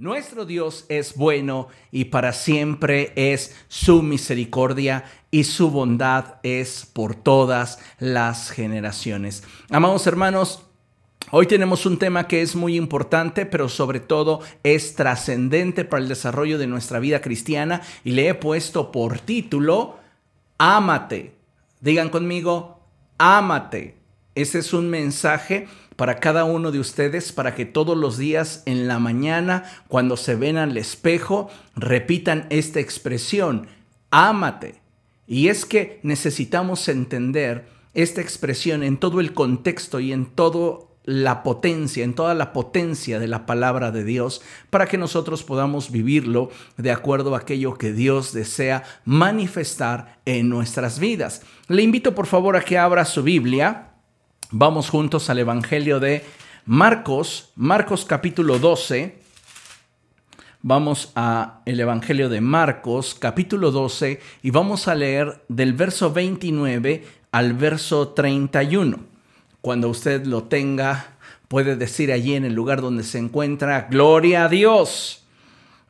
Nuestro Dios es bueno y para siempre es su misericordia y su bondad es por todas las generaciones. Amados hermanos, Hoy tenemos un tema que es muy importante, pero sobre todo es trascendente para el desarrollo de nuestra vida cristiana y le he puesto por título, Ámate. Digan conmigo, ámate. Ese es un mensaje para cada uno de ustedes para que todos los días en la mañana, cuando se ven al espejo, repitan esta expresión, ámate. Y es que necesitamos entender esta expresión en todo el contexto y en toda la potencia, en toda la potencia de la palabra de Dios, para que nosotros podamos vivirlo de acuerdo a aquello que Dios desea manifestar en nuestras vidas. Le invito por favor a que abra su Biblia Vamos juntos al Evangelio de Marcos, Marcos capítulo 12. Vamos a el Evangelio de Marcos capítulo 12 y vamos a leer del verso 29 al verso 31. Cuando usted lo tenga, puede decir allí en el lugar donde se encuentra, Gloria a Dios.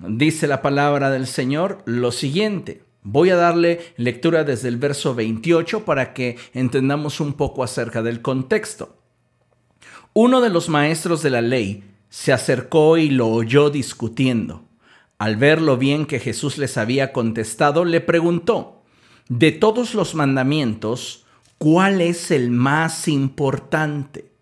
Dice la palabra del Señor lo siguiente. Voy a darle lectura desde el verso 28 para que entendamos un poco acerca del contexto. Uno de los maestros de la ley se acercó y lo oyó discutiendo. Al ver lo bien que Jesús les había contestado, le preguntó, de todos los mandamientos, ¿cuál es el más importante?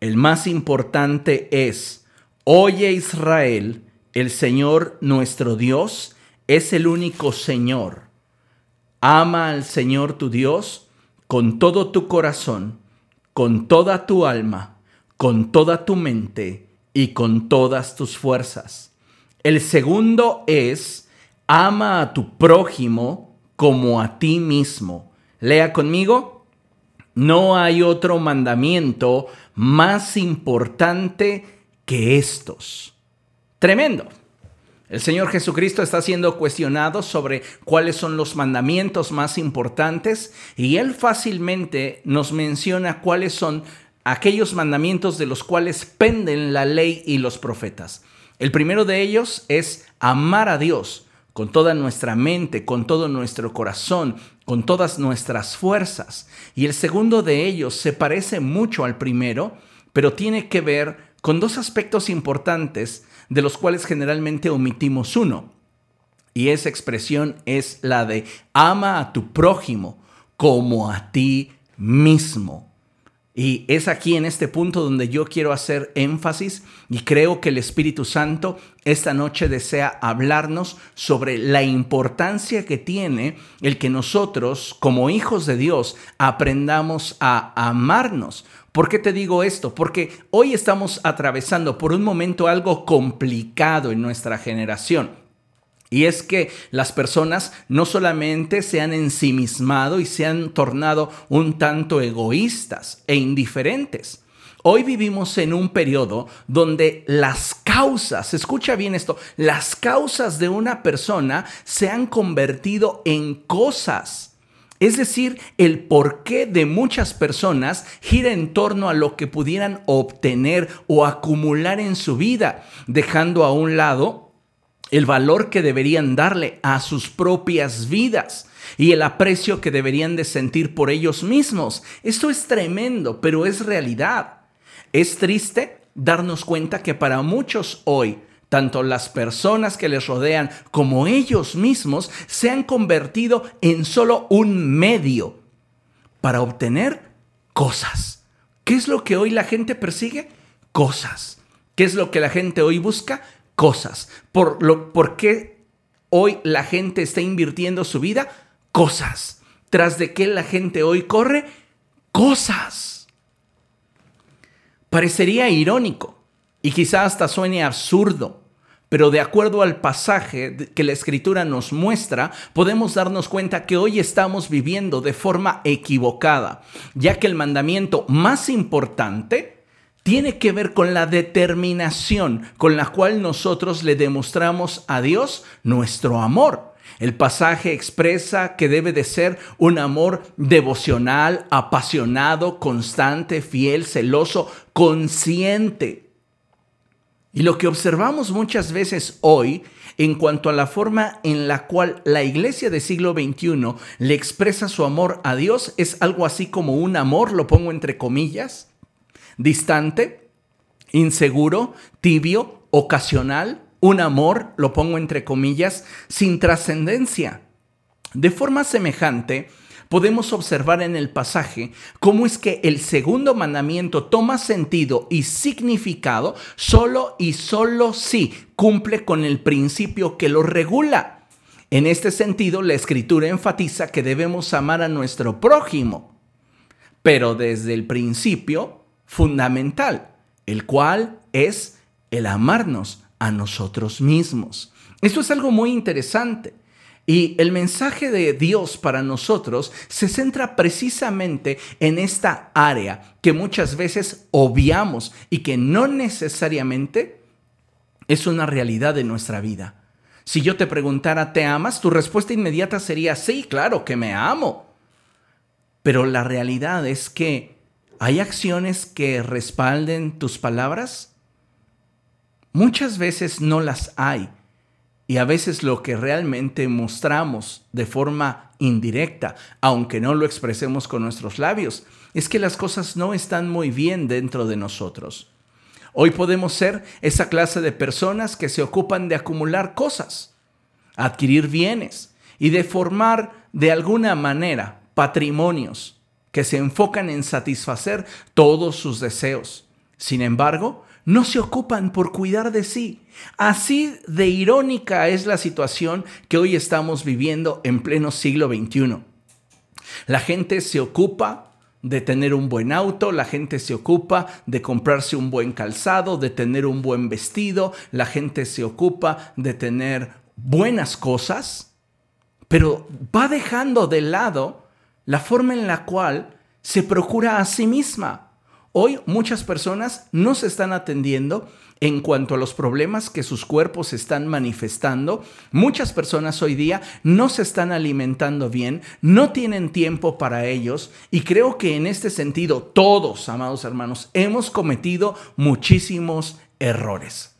El más importante es, oye Israel, el Señor nuestro Dios es el único Señor. Ama al Señor tu Dios con todo tu corazón, con toda tu alma, con toda tu mente y con todas tus fuerzas. El segundo es, ama a tu prójimo como a ti mismo. Lea conmigo. No hay otro mandamiento más importante que estos. Tremendo. El Señor Jesucristo está siendo cuestionado sobre cuáles son los mandamientos más importantes y Él fácilmente nos menciona cuáles son aquellos mandamientos de los cuales penden la ley y los profetas. El primero de ellos es amar a Dios con toda nuestra mente, con todo nuestro corazón, con todas nuestras fuerzas. Y el segundo de ellos se parece mucho al primero, pero tiene que ver con dos aspectos importantes de los cuales generalmente omitimos uno. Y esa expresión es la de ama a tu prójimo como a ti mismo. Y es aquí en este punto donde yo quiero hacer énfasis y creo que el Espíritu Santo esta noche desea hablarnos sobre la importancia que tiene el que nosotros como hijos de Dios aprendamos a amarnos. ¿Por qué te digo esto? Porque hoy estamos atravesando por un momento algo complicado en nuestra generación. Y es que las personas no solamente se han ensimismado y se han tornado un tanto egoístas e indiferentes. Hoy vivimos en un periodo donde las causas, escucha bien esto, las causas de una persona se han convertido en cosas. Es decir, el porqué de muchas personas gira en torno a lo que pudieran obtener o acumular en su vida, dejando a un lado el valor que deberían darle a sus propias vidas y el aprecio que deberían de sentir por ellos mismos. Esto es tremendo, pero es realidad. Es triste darnos cuenta que para muchos hoy tanto las personas que les rodean como ellos mismos se han convertido en solo un medio para obtener cosas. ¿Qué es lo que hoy la gente persigue? Cosas. ¿Qué es lo que la gente hoy busca? Cosas. ¿Por, lo, ¿por qué hoy la gente está invirtiendo su vida? Cosas. ¿Tras de qué la gente hoy corre? Cosas. Parecería irónico y quizá hasta suene absurdo pero de acuerdo al pasaje que la escritura nos muestra, podemos darnos cuenta que hoy estamos viviendo de forma equivocada, ya que el mandamiento más importante tiene que ver con la determinación con la cual nosotros le demostramos a Dios nuestro amor. El pasaje expresa que debe de ser un amor devocional, apasionado, constante, fiel, celoso, consciente Y lo que observamos muchas veces hoy en cuanto a la forma en la cual la iglesia del siglo XXI le expresa su amor a Dios es algo así como un amor, lo pongo entre comillas, distante, inseguro, tibio, ocasional, un amor, lo pongo entre comillas, sin trascendencia. De forma semejante, podemos observar en el pasaje cómo es que el segundo mandamiento toma sentido y significado solo y solo si cumple con el principio que lo regula. En este sentido, la escritura enfatiza que debemos amar a nuestro prójimo, pero desde el principio fundamental, el cual es el amarnos a nosotros mismos. Esto es algo muy interesante. Y el mensaje de Dios para nosotros se centra precisamente en esta área que muchas veces obviamos y que no necesariamente es una realidad de nuestra vida. Si yo te preguntara, ¿te amas? Tu respuesta inmediata sería, sí, claro que me amo. Pero la realidad es que hay acciones que respalden tus palabras. Muchas veces no las hay. Y a veces lo que realmente mostramos de forma indirecta, aunque no lo expresemos con nuestros labios, es que las cosas no están muy bien dentro de nosotros. Hoy podemos ser esa clase de personas que se ocupan de acumular cosas, adquirir bienes y de formar de alguna manera patrimonios que se enfocan en satisfacer todos sus deseos. Sin embargo, no se ocupan por cuidar de sí. Así de irónica es la situación que hoy estamos viviendo en pleno siglo XXI. La gente se ocupa de tener un buen auto, la gente se ocupa de comprarse un buen calzado, de tener un buen vestido, la gente se ocupa de tener buenas cosas, pero va dejando de lado la forma en la cual se procura a sí misma. Hoy muchas personas no se están atendiendo en cuanto a los problemas que sus cuerpos están manifestando. Muchas personas hoy día no se están alimentando bien, no tienen tiempo para ellos y creo que en este sentido todos, amados hermanos, hemos cometido muchísimos errores.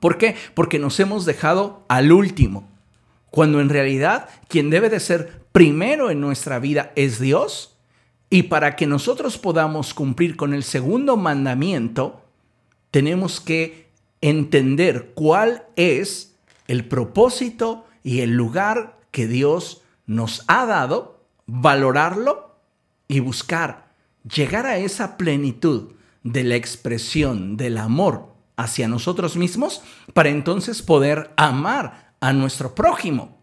¿Por qué? Porque nos hemos dejado al último, cuando en realidad quien debe de ser primero en nuestra vida es Dios y para que nosotros podamos cumplir con el segundo mandamiento, tenemos que entender cuál es el propósito y el lugar que Dios nos ha dado, valorarlo y buscar llegar a esa plenitud de la expresión del amor hacia nosotros mismos para entonces poder amar a nuestro prójimo.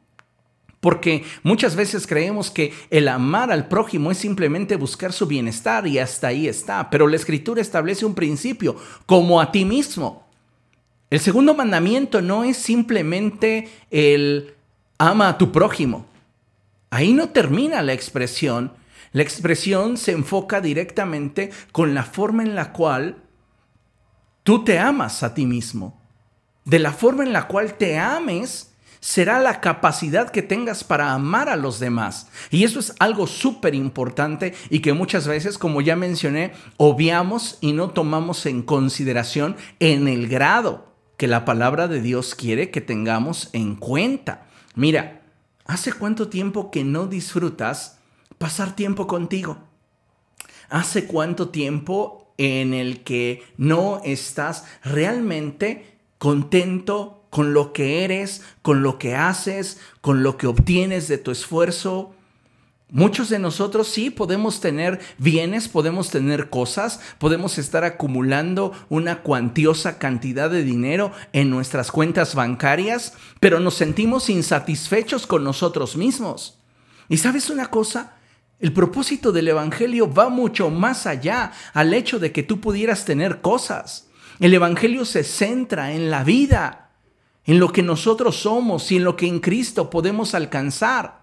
Porque muchas veces creemos que el amar al prójimo es simplemente buscar su bienestar y hasta ahí está. Pero la escritura establece un principio, como a ti mismo. El segundo mandamiento no es simplemente el ama a tu prójimo. Ahí no termina la expresión. La expresión se enfoca directamente con la forma en la cual tú te amas a ti mismo. De la forma en la cual te ames será la capacidad que tengas para amar a los demás. Y eso es algo súper importante y que muchas veces, como ya mencioné, obviamos y no tomamos en consideración en el grado que la palabra de Dios quiere que tengamos en cuenta. Mira, ¿hace cuánto tiempo que no disfrutas pasar tiempo contigo? ¿Hace cuánto tiempo en el que no estás realmente contento con lo que eres, con lo que haces, con lo que obtienes de tu esfuerzo. Muchos de nosotros sí podemos tener bienes, podemos tener cosas, podemos estar acumulando una cuantiosa cantidad de dinero en nuestras cuentas bancarias, pero nos sentimos insatisfechos con nosotros mismos. ¿Y sabes una cosa? El propósito del Evangelio va mucho más allá al hecho de que tú pudieras tener cosas. El Evangelio se centra en la vida, en lo que nosotros somos y en lo que en Cristo podemos alcanzar.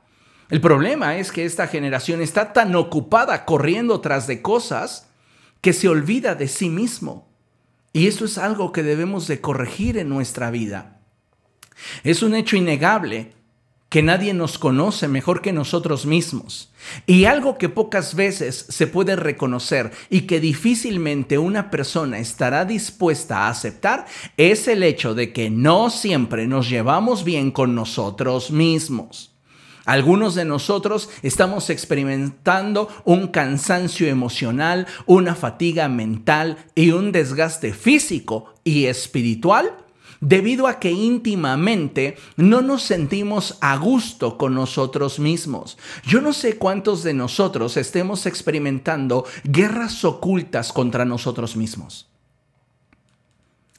El problema es que esta generación está tan ocupada corriendo tras de cosas que se olvida de sí mismo. Y esto es algo que debemos de corregir en nuestra vida. Es un hecho innegable que nadie nos conoce mejor que nosotros mismos. Y algo que pocas veces se puede reconocer y que difícilmente una persona estará dispuesta a aceptar es el hecho de que no siempre nos llevamos bien con nosotros mismos. Algunos de nosotros estamos experimentando un cansancio emocional, una fatiga mental y un desgaste físico y espiritual debido a que íntimamente no nos sentimos a gusto con nosotros mismos. Yo no sé cuántos de nosotros estemos experimentando guerras ocultas contra nosotros mismos.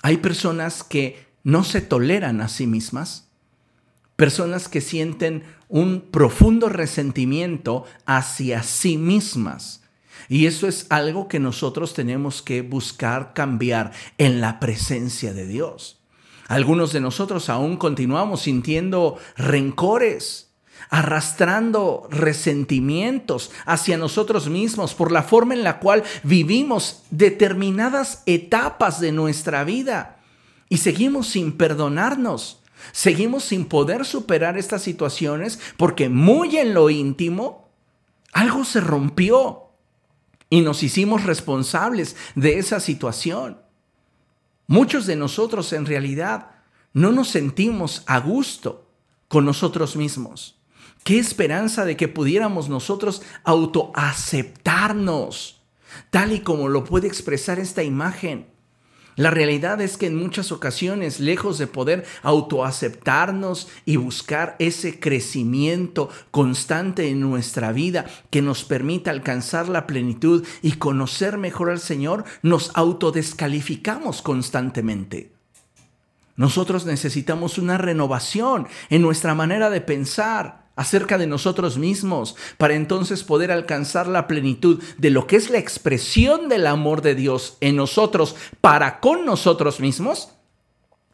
Hay personas que no se toleran a sí mismas, personas que sienten un profundo resentimiento hacia sí mismas. Y eso es algo que nosotros tenemos que buscar cambiar en la presencia de Dios. Algunos de nosotros aún continuamos sintiendo rencores, arrastrando resentimientos hacia nosotros mismos por la forma en la cual vivimos determinadas etapas de nuestra vida y seguimos sin perdonarnos. Seguimos sin poder superar estas situaciones porque muy en lo íntimo algo se rompió y nos hicimos responsables de esa situación. Muchos de nosotros en realidad no nos sentimos a gusto con nosotros mismos. Qué esperanza de que pudiéramos nosotros autoaceptarnos, tal y como lo puede expresar esta imagen. La realidad es que en muchas ocasiones, lejos de poder autoaceptarnos y buscar ese crecimiento constante en nuestra vida que nos permita alcanzar la plenitud y conocer mejor al Señor, nos autodescalificamos constantemente. Nosotros necesitamos una renovación en nuestra manera de pensar, acerca de nosotros mismos, para entonces poder alcanzar la plenitud de lo que es la expresión del amor de Dios en nosotros para con nosotros mismos.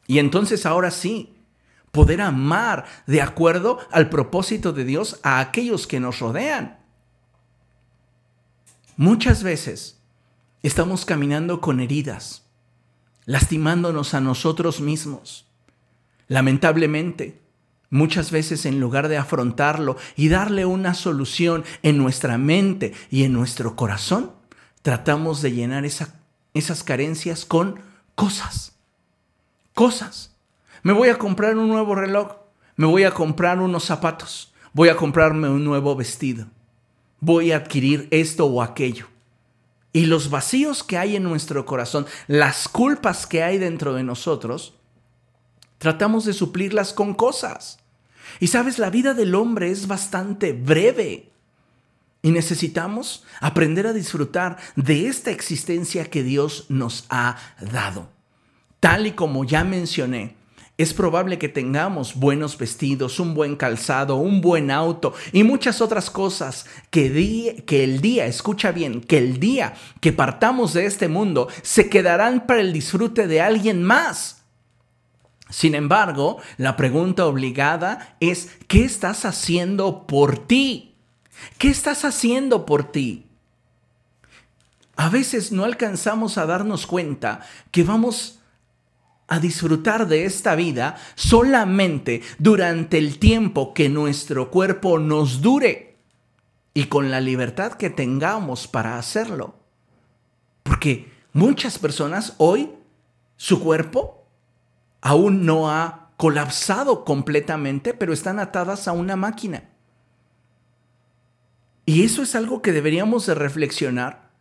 Y entonces ahora sí, poder amar de acuerdo al propósito de Dios a aquellos que nos rodean. Muchas veces estamos caminando con heridas, lastimándonos a nosotros mismos. Lamentablemente, Muchas veces en lugar de afrontarlo y darle una solución en nuestra mente y en nuestro corazón, tratamos de llenar esas carencias con cosas. Cosas. Me voy a comprar un nuevo reloj, me voy a comprar unos zapatos, voy a comprarme un nuevo vestido, voy a adquirir esto o aquello. Y los vacíos que hay en nuestro corazón, las culpas que hay dentro de nosotros, Tratamos de suplirlas con cosas. Y sabes, la vida del hombre es bastante breve. Y necesitamos aprender a disfrutar de esta existencia que Dios nos ha dado. Tal y como ya mencioné, es probable que tengamos buenos vestidos, un buen calzado, un buen auto y muchas otras cosas que, que, el día, escucha bien, que el día que partamos de este mundo se quedarán para el disfrute de alguien más. Sin embargo, la pregunta obligada es, ¿qué estás haciendo por ti? ¿Qué estás haciendo por ti? A veces no alcanzamos a darnos cuenta que vamos a disfrutar de esta vida solamente durante el tiempo que nuestro cuerpo nos dure y con la libertad que tengamos para hacerlo. Porque muchas personas hoy, su cuerpo aún no ha colapsado completamente, pero están atadas a una máquina. Y eso es algo que deberíamos de reflexionar,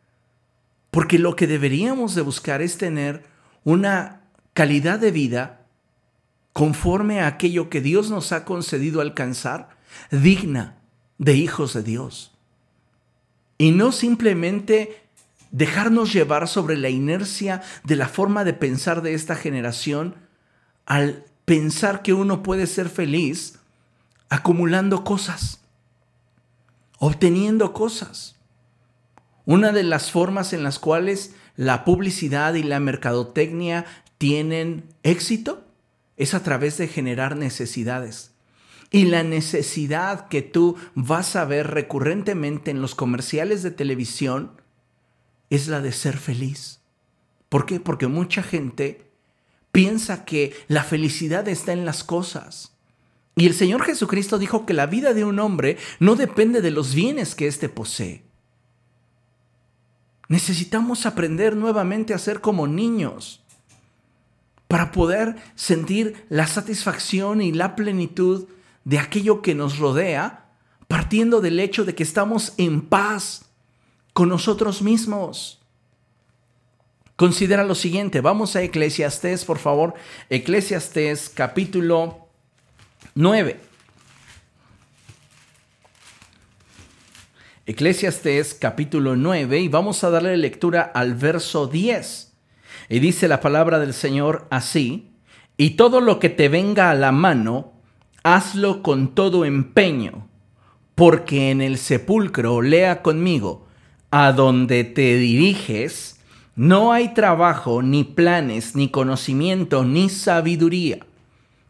porque lo que deberíamos de buscar es tener una calidad de vida conforme a aquello que Dios nos ha concedido alcanzar, digna de hijos de Dios. Y no simplemente dejarnos llevar sobre la inercia de la forma de pensar de esta generación, al pensar que uno puede ser feliz acumulando cosas, obteniendo cosas. Una de las formas en las cuales la publicidad y la mercadotecnia tienen éxito es a través de generar necesidades. Y la necesidad que tú vas a ver recurrentemente en los comerciales de televisión es la de ser feliz. ¿Por qué? Porque mucha gente piensa que la felicidad está en las cosas. Y el Señor Jesucristo dijo que la vida de un hombre no depende de los bienes que éste posee. Necesitamos aprender nuevamente a ser como niños para poder sentir la satisfacción y la plenitud de aquello que nos rodea, partiendo del hecho de que estamos en paz con nosotros mismos. Considera lo siguiente, vamos a Eclesiastés, por favor, Eclesiastés capítulo 9. Eclesiastés capítulo 9 y vamos a darle lectura al verso 10. Y dice la palabra del Señor así, y todo lo que te venga a la mano, hazlo con todo empeño, porque en el sepulcro, lea conmigo, a donde te diriges, no hay trabajo, ni planes, ni conocimiento, ni sabiduría.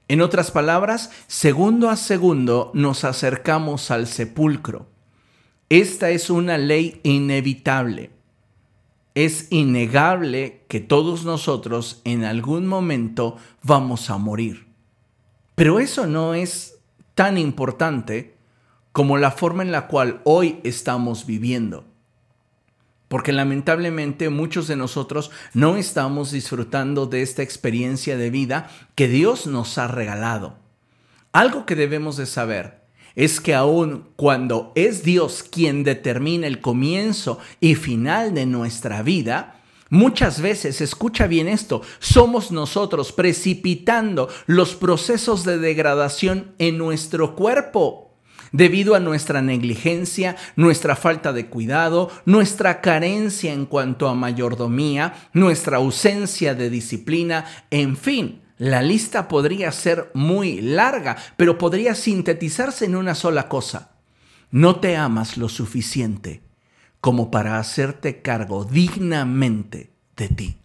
En otras palabras, segundo a segundo nos acercamos al sepulcro. Esta es una ley inevitable es innegable que todos nosotros en algún momento vamos a morir. Pero eso no es tan importante como la forma en la cual hoy estamos viviendo. Porque lamentablemente muchos de nosotros no estamos disfrutando de esta experiencia de vida que Dios nos ha regalado. Algo que debemos de saber es que aun cuando es Dios quien determina el comienzo y final de nuestra vida, Muchas veces, escucha bien esto, somos nosotros precipitando los procesos de degradación en nuestro cuerpo debido a nuestra negligencia, nuestra falta de cuidado, nuestra carencia en cuanto a mayordomía, nuestra ausencia de disciplina, en fin. La lista podría ser muy larga, pero podría sintetizarse en una sola cosa. No te amas lo suficiente como para hacerte cargo dignamente de ti.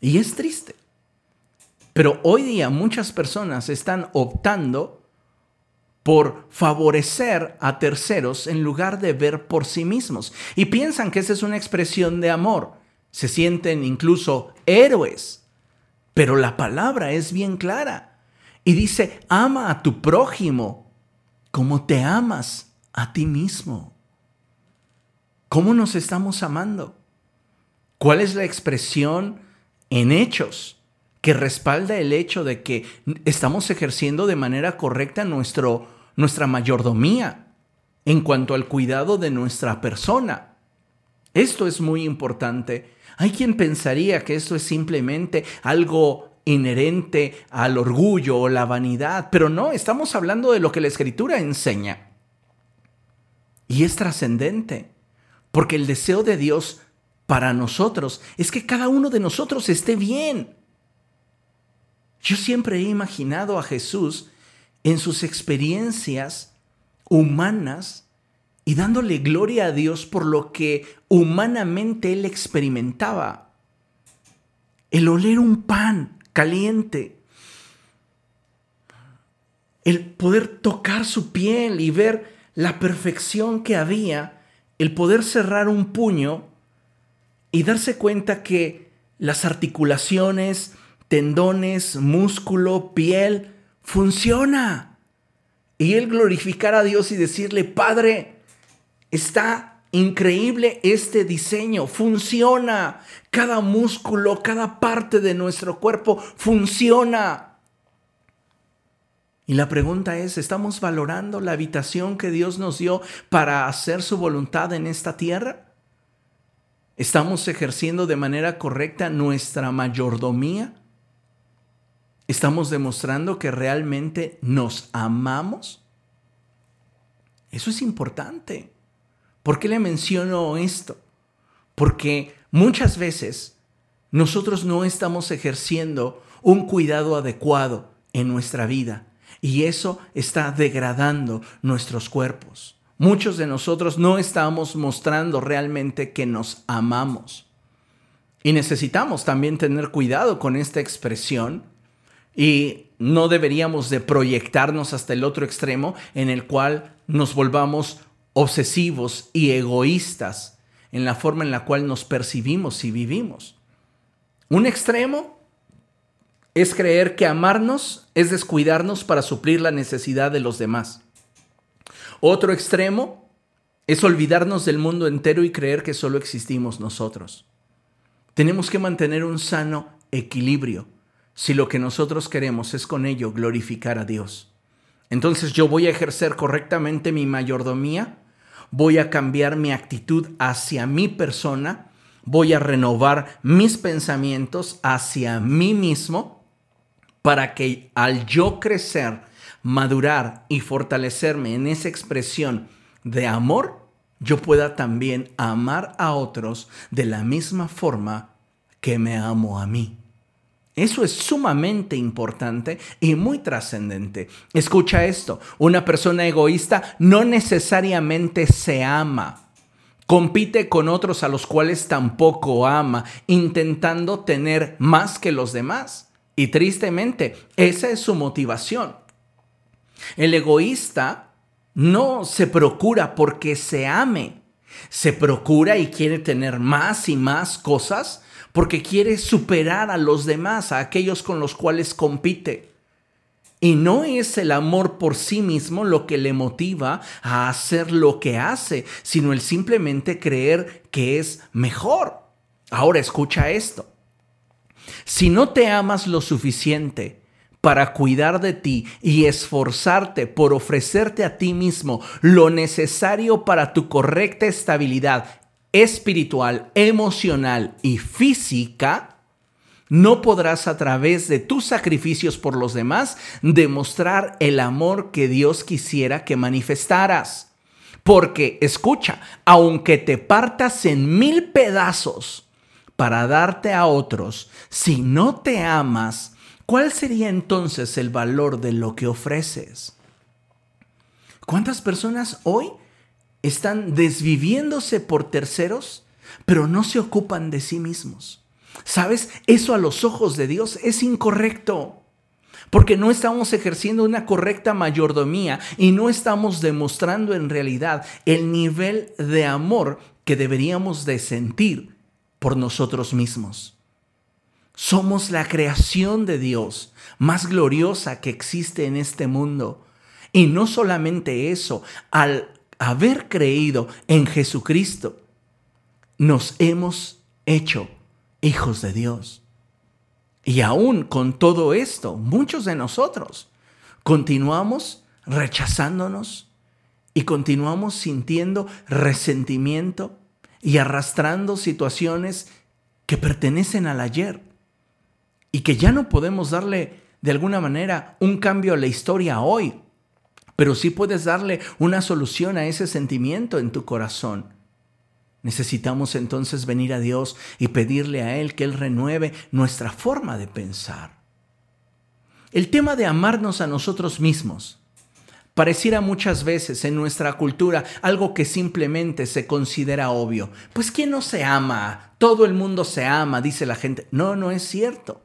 Y es triste. Pero hoy día muchas personas están optando por favorecer a terceros en lugar de ver por sí mismos. Y piensan que esa es una expresión de amor. Se sienten incluso héroes pero la palabra es bien clara y dice, ama a tu prójimo como te amas a ti mismo. ¿Cómo nos estamos amando? ¿Cuál es la expresión en hechos que respalda el hecho de que estamos ejerciendo de manera correcta nuestro, nuestra mayordomía en cuanto al cuidado de nuestra persona? Esto es muy importante hay quien pensaría que esto es simplemente algo inherente al orgullo o la vanidad, pero no, estamos hablando de lo que la escritura enseña. Y es trascendente, porque el deseo de Dios para nosotros es que cada uno de nosotros esté bien. Yo siempre he imaginado a Jesús en sus experiencias humanas y dándole gloria a Dios por lo que humanamente él experimentaba. El oler un pan caliente, el poder tocar su piel y ver la perfección que había, el poder cerrar un puño y darse cuenta que las articulaciones, tendones, músculo, piel, funciona. Y él glorificar a Dios y decirle, Padre, Está increíble este diseño, funciona. Cada músculo, cada parte de nuestro cuerpo funciona. Y la pregunta es, ¿estamos valorando la habitación que Dios nos dio para hacer su voluntad en esta tierra? ¿Estamos ejerciendo de manera correcta nuestra mayordomía? ¿Estamos demostrando que realmente nos amamos? Eso es importante. ¿Por qué le menciono esto? Porque muchas veces nosotros no estamos ejerciendo un cuidado adecuado en nuestra vida y eso está degradando nuestros cuerpos. Muchos de nosotros no estamos mostrando realmente que nos amamos. Y necesitamos también tener cuidado con esta expresión y no deberíamos de proyectarnos hasta el otro extremo en el cual nos volvamos obsesivos y egoístas en la forma en la cual nos percibimos y vivimos. Un extremo es creer que amarnos es descuidarnos para suplir la necesidad de los demás. Otro extremo es olvidarnos del mundo entero y creer que solo existimos nosotros. Tenemos que mantener un sano equilibrio si lo que nosotros queremos es con ello glorificar a Dios. Entonces yo voy a ejercer correctamente mi mayordomía, voy a cambiar mi actitud hacia mi persona, voy a renovar mis pensamientos hacia mí mismo para que al yo crecer, madurar y fortalecerme en esa expresión de amor, yo pueda también amar a otros de la misma forma que me amo a mí. Eso es sumamente importante y muy trascendente. Escucha esto, una persona egoísta no necesariamente se ama. Compite con otros a los cuales tampoco ama, intentando tener más que los demás. Y tristemente, esa es su motivación. El egoísta no se procura porque se ame, se procura y quiere tener más y más cosas porque quiere superar a los demás, a aquellos con los cuales compite. Y no es el amor por sí mismo lo que le motiva a hacer lo que hace, sino el simplemente creer que es mejor. Ahora escucha esto. Si no te amas lo suficiente para cuidar de ti y esforzarte por ofrecerte a ti mismo lo necesario para tu correcta estabilidad espiritual, emocional y física, no podrás a través de tus sacrificios por los demás demostrar el amor que Dios quisiera que manifestaras. Porque, escucha, aunque te partas en mil pedazos para darte a otros, si no te amas, ¿cuál sería entonces el valor de lo que ofreces? ¿Cuántas personas hoy están desviviéndose por terceros, pero no se ocupan de sí mismos. ¿Sabes? Eso a los ojos de Dios es incorrecto. Porque no estamos ejerciendo una correcta mayordomía y no estamos demostrando en realidad el nivel de amor que deberíamos de sentir por nosotros mismos. Somos la creación de Dios más gloriosa que existe en este mundo. Y no solamente eso, al haber creído en Jesucristo, nos hemos hecho hijos de Dios. Y aún con todo esto, muchos de nosotros continuamos rechazándonos y continuamos sintiendo resentimiento y arrastrando situaciones que pertenecen al ayer y que ya no podemos darle de alguna manera un cambio a la historia hoy pero sí puedes darle una solución a ese sentimiento en tu corazón. Necesitamos entonces venir a Dios y pedirle a Él que Él renueve nuestra forma de pensar. El tema de amarnos a nosotros mismos pareciera muchas veces en nuestra cultura algo que simplemente se considera obvio. Pues ¿quién no se ama? Todo el mundo se ama, dice la gente. No, no es cierto.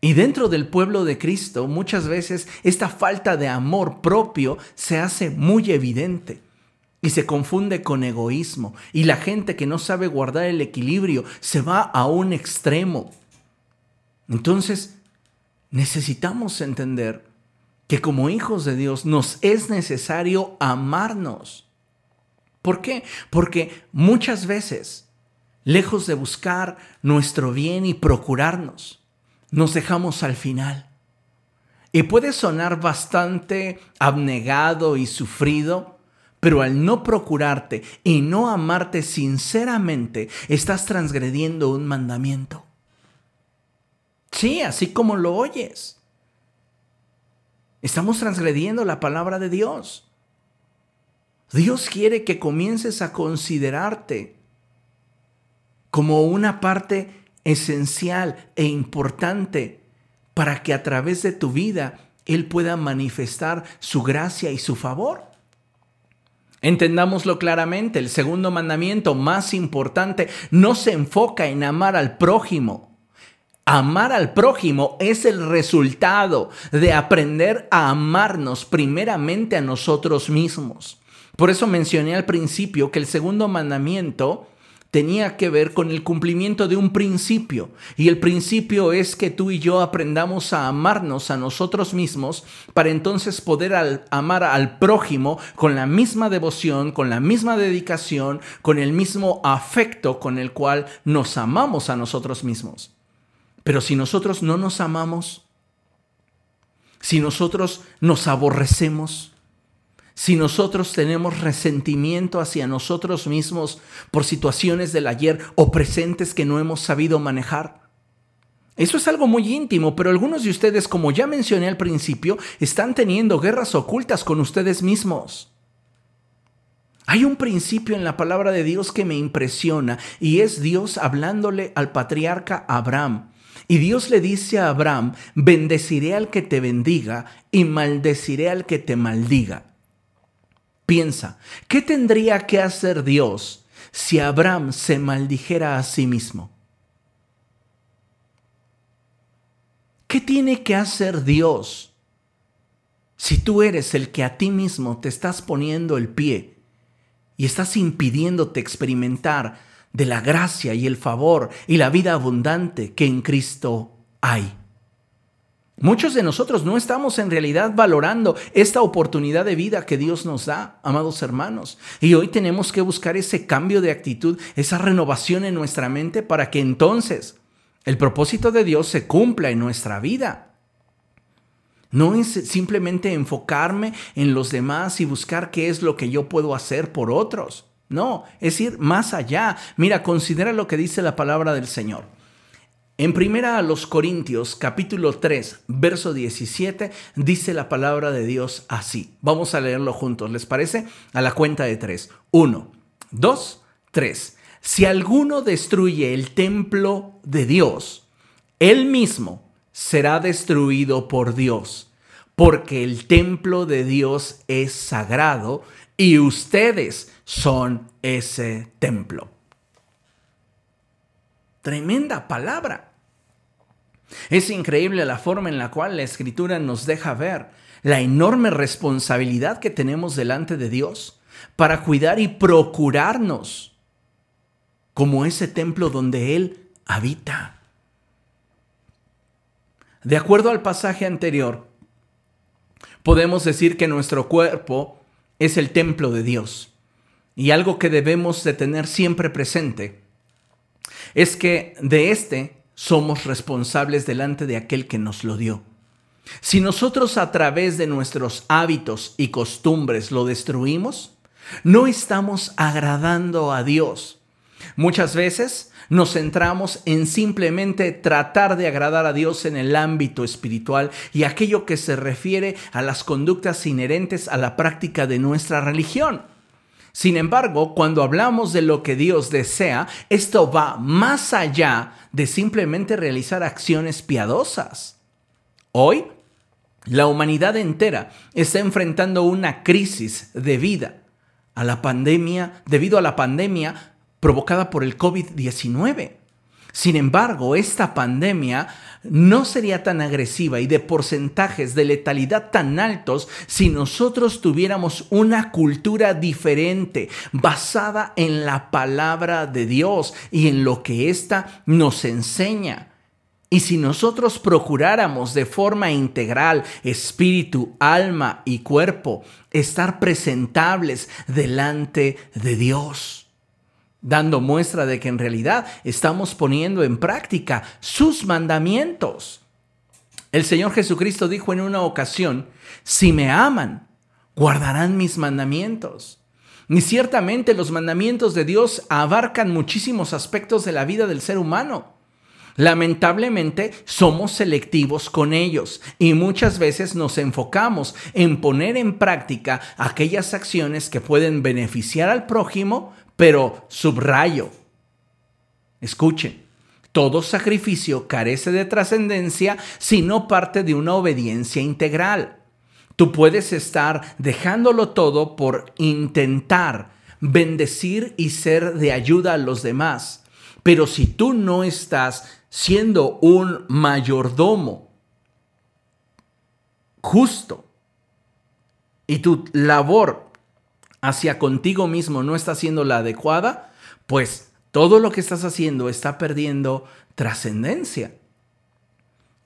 Y dentro del pueblo de Cristo muchas veces esta falta de amor propio se hace muy evidente y se confunde con egoísmo. Y la gente que no sabe guardar el equilibrio se va a un extremo. Entonces, necesitamos entender que como hijos de Dios nos es necesario amarnos. ¿Por qué? Porque muchas veces, lejos de buscar nuestro bien y procurarnos, nos dejamos al final. Y puede sonar bastante abnegado y sufrido, pero al no procurarte y no amarte sinceramente, estás transgrediendo un mandamiento. Sí, así como lo oyes. Estamos transgrediendo la palabra de Dios. Dios quiere que comiences a considerarte como una parte esencial e importante para que a través de tu vida Él pueda manifestar su gracia y su favor. Entendámoslo claramente, el segundo mandamiento más importante no se enfoca en amar al prójimo. Amar al prójimo es el resultado de aprender a amarnos primeramente a nosotros mismos. Por eso mencioné al principio que el segundo mandamiento tenía que ver con el cumplimiento de un principio. Y el principio es que tú y yo aprendamos a amarnos a nosotros mismos para entonces poder amar al prójimo con la misma devoción, con la misma dedicación, con el mismo afecto con el cual nos amamos a nosotros mismos. Pero si nosotros no nos amamos, si nosotros nos aborrecemos, si nosotros tenemos resentimiento hacia nosotros mismos por situaciones del ayer o presentes que no hemos sabido manejar. Eso es algo muy íntimo, pero algunos de ustedes, como ya mencioné al principio, están teniendo guerras ocultas con ustedes mismos. Hay un principio en la palabra de Dios que me impresiona y es Dios hablándole al patriarca Abraham. Y Dios le dice a Abraham, bendeciré al que te bendiga y maldeciré al que te maldiga. Piensa, ¿qué tendría que hacer Dios si Abraham se maldijera a sí mismo? ¿Qué tiene que hacer Dios si tú eres el que a ti mismo te estás poniendo el pie y estás impidiéndote experimentar de la gracia y el favor y la vida abundante que en Cristo hay? Muchos de nosotros no estamos en realidad valorando esta oportunidad de vida que Dios nos da, amados hermanos. Y hoy tenemos que buscar ese cambio de actitud, esa renovación en nuestra mente para que entonces el propósito de Dios se cumpla en nuestra vida. No es simplemente enfocarme en los demás y buscar qué es lo que yo puedo hacer por otros. No, es ir más allá. Mira, considera lo que dice la palabra del Señor. En primera a los Corintios capítulo 3, verso 17, dice la palabra de Dios así. Vamos a leerlo juntos, ¿les parece? A la cuenta de tres. Uno, dos, tres. Si alguno destruye el templo de Dios, él mismo será destruido por Dios, porque el templo de Dios es sagrado y ustedes son ese templo. Tremenda palabra. Es increíble la forma en la cual la escritura nos deja ver la enorme responsabilidad que tenemos delante de Dios para cuidar y procurarnos como ese templo donde Él habita. De acuerdo al pasaje anterior, podemos decir que nuestro cuerpo es el templo de Dios. Y algo que debemos de tener siempre presente es que de este somos responsables delante de aquel que nos lo dio. Si nosotros a través de nuestros hábitos y costumbres lo destruimos, no estamos agradando a Dios. Muchas veces nos centramos en simplemente tratar de agradar a Dios en el ámbito espiritual y aquello que se refiere a las conductas inherentes a la práctica de nuestra religión. Sin embargo, cuando hablamos de lo que Dios desea, esto va más allá de simplemente realizar acciones piadosas. Hoy, la humanidad entera está enfrentando una crisis de vida a la pandemia, debido a la pandemia provocada por el COVID-19. Sin embargo, esta pandemia no sería tan agresiva y de porcentajes de letalidad tan altos si nosotros tuviéramos una cultura diferente, basada en la palabra de Dios y en lo que ésta nos enseña. Y si nosotros procuráramos de forma integral, espíritu, alma y cuerpo, estar presentables delante de Dios dando muestra de que en realidad estamos poniendo en práctica sus mandamientos. El Señor Jesucristo dijo en una ocasión, si me aman, guardarán mis mandamientos. Y ciertamente los mandamientos de Dios abarcan muchísimos aspectos de la vida del ser humano. Lamentablemente somos selectivos con ellos y muchas veces nos enfocamos en poner en práctica aquellas acciones que pueden beneficiar al prójimo, pero subrayo, escuchen, todo sacrificio carece de trascendencia si no parte de una obediencia integral. Tú puedes estar dejándolo todo por intentar bendecir y ser de ayuda a los demás. Pero si tú no estás siendo un mayordomo justo y tu labor hacia contigo mismo no está siendo la adecuada, pues todo lo que estás haciendo está perdiendo trascendencia.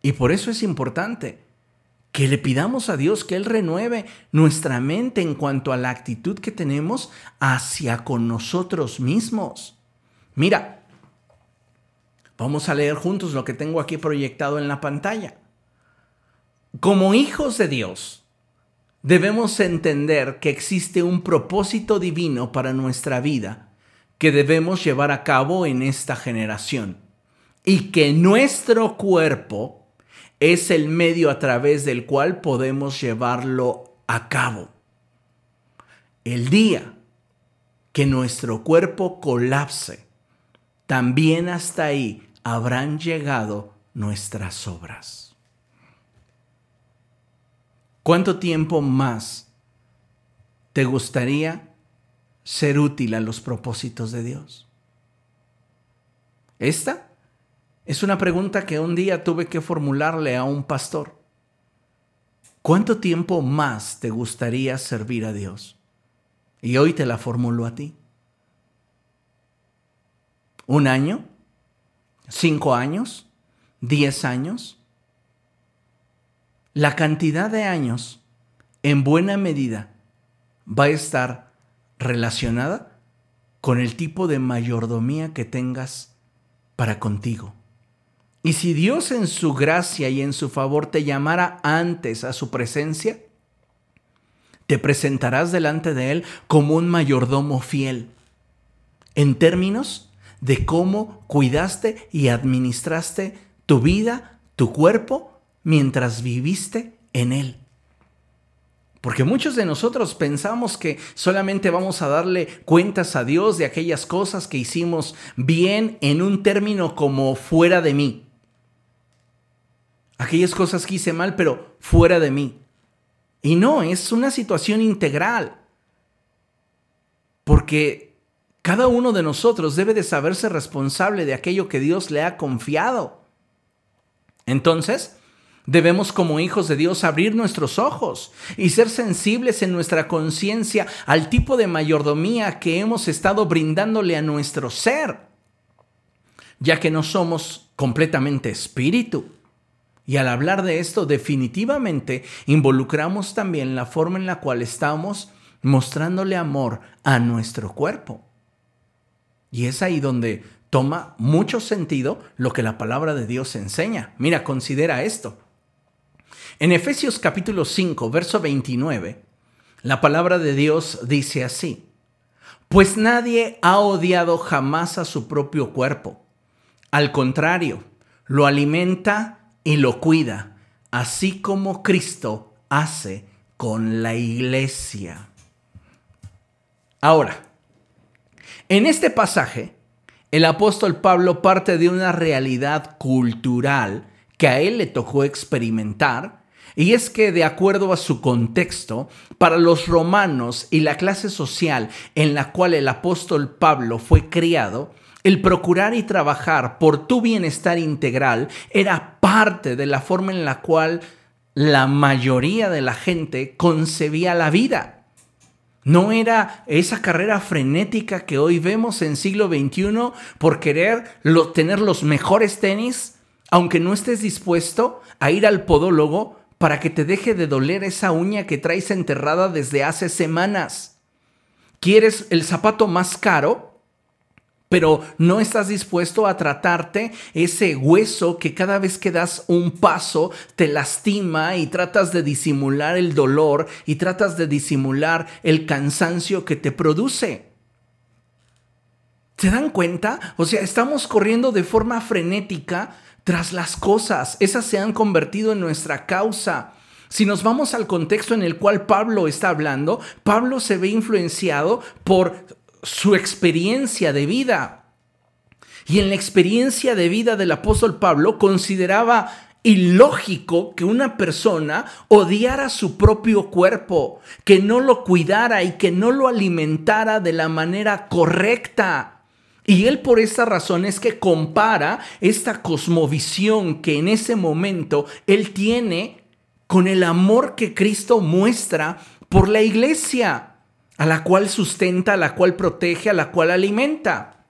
Y por eso es importante que le pidamos a Dios que Él renueve nuestra mente en cuanto a la actitud que tenemos hacia con nosotros mismos. Mira, vamos a leer juntos lo que tengo aquí proyectado en la pantalla. Como hijos de Dios, debemos entender que existe un propósito divino para nuestra vida que debemos llevar a cabo en esta generación y que nuestro cuerpo es el medio a través del cual podemos llevarlo a cabo. El día que nuestro cuerpo colapse, también hasta ahí habrán llegado nuestras obras. ¿Cuánto tiempo más te gustaría ser útil a los propósitos de Dios? ¿Esta? Es una pregunta que un día tuve que formularle a un pastor. ¿Cuánto tiempo más te gustaría servir a Dios? Y hoy te la formulo a ti. ¿Un año? ¿Cinco años? ¿Diez años? La cantidad de años, en buena medida, va a estar relacionada con el tipo de mayordomía que tengas para contigo. Y si Dios en su gracia y en su favor te llamara antes a su presencia, te presentarás delante de Él como un mayordomo fiel, en términos de cómo cuidaste y administraste tu vida, tu cuerpo, mientras viviste en Él. Porque muchos de nosotros pensamos que solamente vamos a darle cuentas a Dios de aquellas cosas que hicimos bien en un término como fuera de mí aquellas cosas que hice mal, pero fuera de mí. Y no, es una situación integral. Porque cada uno de nosotros debe de saberse responsable de aquello que Dios le ha confiado. Entonces, debemos como hijos de Dios abrir nuestros ojos y ser sensibles en nuestra conciencia al tipo de mayordomía que hemos estado brindándole a nuestro ser, ya que no somos completamente espíritu. Y al hablar de esto, definitivamente involucramos también la forma en la cual estamos mostrándole amor a nuestro cuerpo. Y es ahí donde toma mucho sentido lo que la palabra de Dios enseña. Mira, considera esto. En Efesios capítulo 5, verso 29, la palabra de Dios dice así, pues nadie ha odiado jamás a su propio cuerpo. Al contrario, lo alimenta y lo cuida, así como Cristo hace con la iglesia. Ahora, en este pasaje, el apóstol Pablo parte de una realidad cultural que a él le tocó experimentar, y es que de acuerdo a su contexto, para los romanos y la clase social en la cual el apóstol Pablo fue criado, el procurar y trabajar por tu bienestar integral era parte de la forma en la cual la mayoría de la gente concebía la vida. No era esa carrera frenética que hoy vemos en siglo XXI por querer tener los mejores tenis, aunque no estés dispuesto a ir al podólogo para que te deje de doler esa uña que traes enterrada desde hace semanas. ¿Quieres el zapato más caro? pero no estás dispuesto a tratarte ese hueso que cada vez que das un paso te lastima y tratas de disimular el dolor y tratas de disimular el cansancio que te produce. ¿Se dan cuenta? O sea, estamos corriendo de forma frenética tras las cosas. Esas se han convertido en nuestra causa. Si nos vamos al contexto en el cual Pablo está hablando, Pablo se ve influenciado por su experiencia de vida. Y en la experiencia de vida del apóstol Pablo consideraba ilógico que una persona odiara su propio cuerpo, que no lo cuidara y que no lo alimentara de la manera correcta. Y él por esta razón es que compara esta cosmovisión que en ese momento él tiene con el amor que Cristo muestra por la iglesia a la cual sustenta, a la cual protege, a la cual alimenta.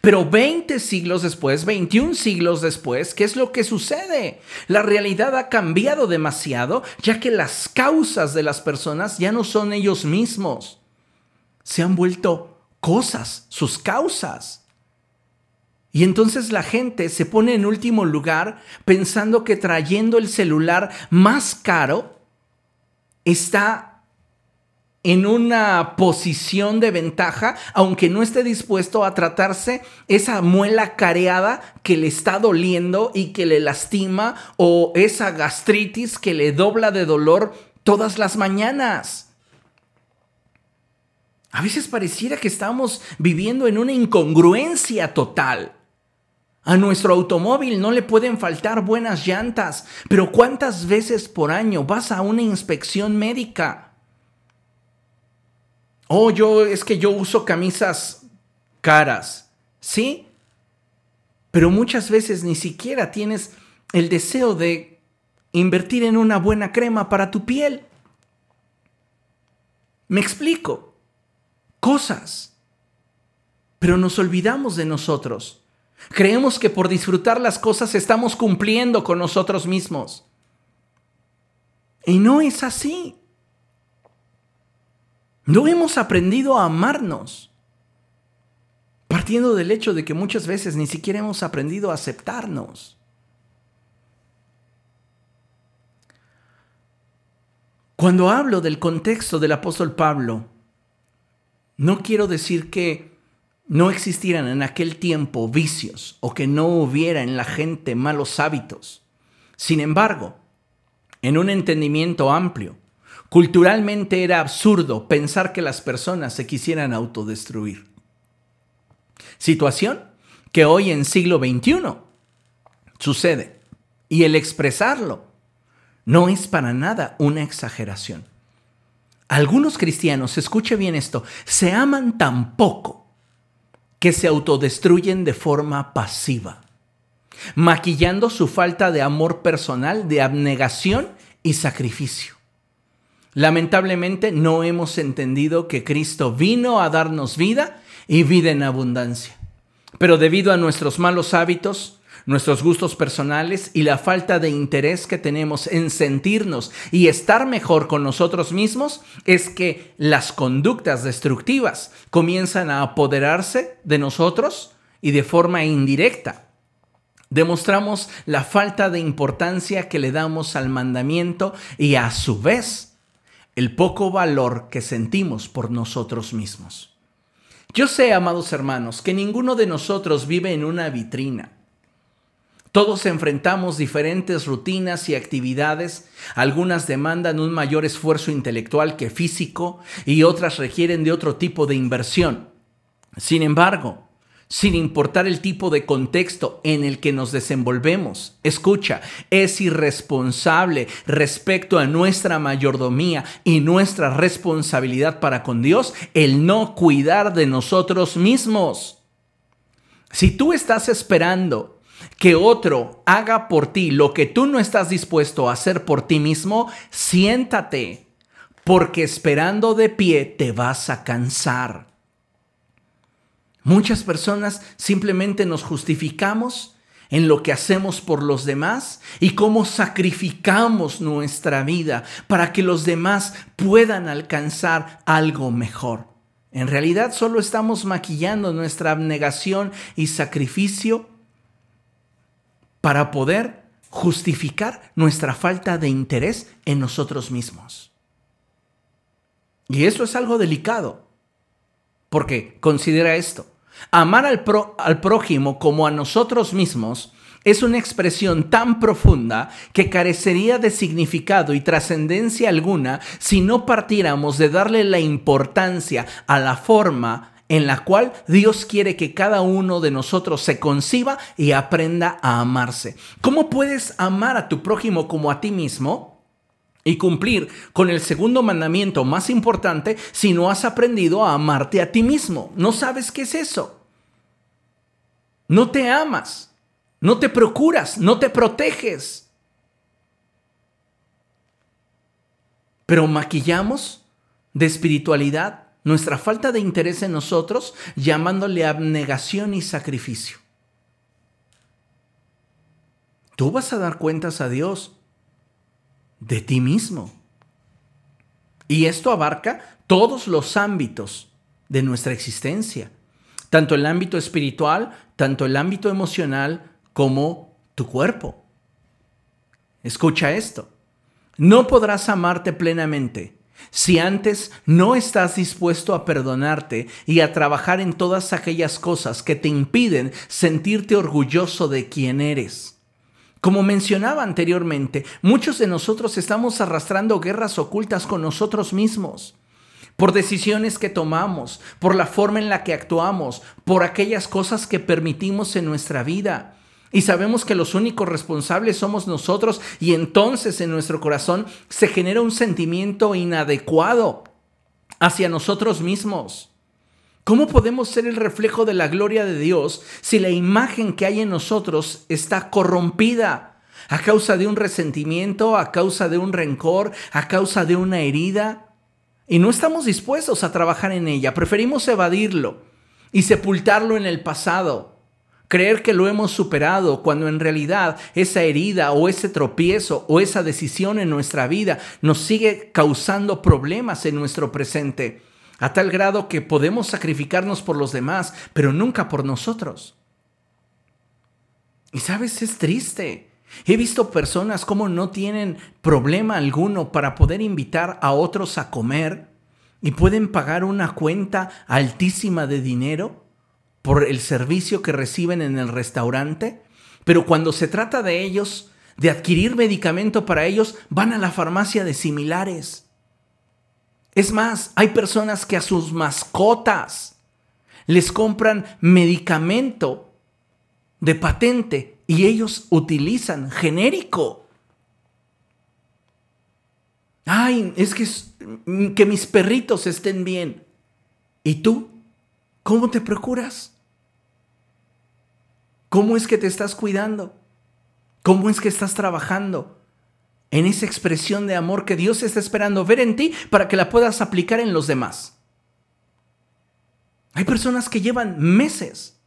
Pero 20 siglos después, 21 siglos después, ¿qué es lo que sucede? La realidad ha cambiado demasiado, ya que las causas de las personas ya no son ellos mismos. Se han vuelto cosas, sus causas. Y entonces la gente se pone en último lugar pensando que trayendo el celular más caro está en una posición de ventaja, aunque no esté dispuesto a tratarse esa muela careada que le está doliendo y que le lastima o esa gastritis que le dobla de dolor todas las mañanas. A veces pareciera que estamos viviendo en una incongruencia total. A nuestro automóvil no le pueden faltar buenas llantas, pero ¿cuántas veces por año vas a una inspección médica? Oh, yo es que yo uso camisas caras, ¿sí? Pero muchas veces ni siquiera tienes el deseo de invertir en una buena crema para tu piel. Me explico. Cosas. Pero nos olvidamos de nosotros. Creemos que por disfrutar las cosas estamos cumpliendo con nosotros mismos. Y no es así. No hemos aprendido a amarnos. Partiendo del hecho de que muchas veces ni siquiera hemos aprendido a aceptarnos. Cuando hablo del contexto del apóstol Pablo, no quiero decir que no existieran en aquel tiempo vicios o que no hubiera en la gente malos hábitos. Sin embargo, en un entendimiento amplio, Culturalmente era absurdo pensar que las personas se quisieran autodestruir. Situación que hoy en siglo XXI sucede. Y el expresarlo no es para nada una exageración. Algunos cristianos, escuche bien esto, se aman tan poco que se autodestruyen de forma pasiva, maquillando su falta de amor personal, de abnegación y sacrificio. Lamentablemente no hemos entendido que Cristo vino a darnos vida y vida en abundancia. Pero debido a nuestros malos hábitos, nuestros gustos personales y la falta de interés que tenemos en sentirnos y estar mejor con nosotros mismos, es que las conductas destructivas comienzan a apoderarse de nosotros y de forma indirecta. Demostramos la falta de importancia que le damos al mandamiento y a su vez el poco valor que sentimos por nosotros mismos. Yo sé, amados hermanos, que ninguno de nosotros vive en una vitrina. Todos enfrentamos diferentes rutinas y actividades, algunas demandan un mayor esfuerzo intelectual que físico y otras requieren de otro tipo de inversión. Sin embargo, sin importar el tipo de contexto en el que nos desenvolvemos. Escucha, es irresponsable respecto a nuestra mayordomía y nuestra responsabilidad para con Dios el no cuidar de nosotros mismos. Si tú estás esperando que otro haga por ti lo que tú no estás dispuesto a hacer por ti mismo, siéntate, porque esperando de pie te vas a cansar. Muchas personas simplemente nos justificamos en lo que hacemos por los demás y cómo sacrificamos nuestra vida para que los demás puedan alcanzar algo mejor. En realidad solo estamos maquillando nuestra abnegación y sacrificio para poder justificar nuestra falta de interés en nosotros mismos. Y eso es algo delicado, porque considera esto. Amar al, al prójimo como a nosotros mismos es una expresión tan profunda que carecería de significado y trascendencia alguna si no partiéramos de darle la importancia a la forma en la cual Dios quiere que cada uno de nosotros se conciba y aprenda a amarse. ¿Cómo puedes amar a tu prójimo como a ti mismo? y cumplir con el segundo mandamiento más importante si no has aprendido a amarte a ti mismo. No sabes qué es eso. No te amas, no te procuras, no te proteges. Pero maquillamos de espiritualidad nuestra falta de interés en nosotros, llamándole abnegación y sacrificio. Tú vas a dar cuentas a Dios de ti mismo. Y esto abarca todos los ámbitos de nuestra existencia, tanto el ámbito espiritual, tanto el ámbito emocional como tu cuerpo. Escucha esto. No podrás amarte plenamente si antes no estás dispuesto a perdonarte y a trabajar en todas aquellas cosas que te impiden sentirte orgulloso de quien eres. Como mencionaba anteriormente, muchos de nosotros estamos arrastrando guerras ocultas con nosotros mismos por decisiones que tomamos, por la forma en la que actuamos, por aquellas cosas que permitimos en nuestra vida. Y sabemos que los únicos responsables somos nosotros y entonces en nuestro corazón se genera un sentimiento inadecuado hacia nosotros mismos. ¿Cómo podemos ser el reflejo de la gloria de Dios si la imagen que hay en nosotros está corrompida a causa de un resentimiento, a causa de un rencor, a causa de una herida? Y no estamos dispuestos a trabajar en ella, preferimos evadirlo y sepultarlo en el pasado, creer que lo hemos superado cuando en realidad esa herida o ese tropiezo o esa decisión en nuestra vida nos sigue causando problemas en nuestro presente a tal grado que podemos sacrificarnos por los demás, pero nunca por nosotros. Y sabes, es triste. He visto personas como no tienen problema alguno para poder invitar a otros a comer y pueden pagar una cuenta altísima de dinero por el servicio que reciben en el restaurante, pero cuando se trata de ellos, de adquirir medicamento para ellos, van a la farmacia de similares. Es más, hay personas que a sus mascotas les compran medicamento de patente y ellos utilizan genérico. Ay, es que, que mis perritos estén bien. ¿Y tú? ¿Cómo te procuras? ¿Cómo es que te estás cuidando? ¿Cómo es que estás trabajando? en esa expresión de amor que Dios está esperando ver en ti para que la puedas aplicar en los demás. Hay personas que llevan meses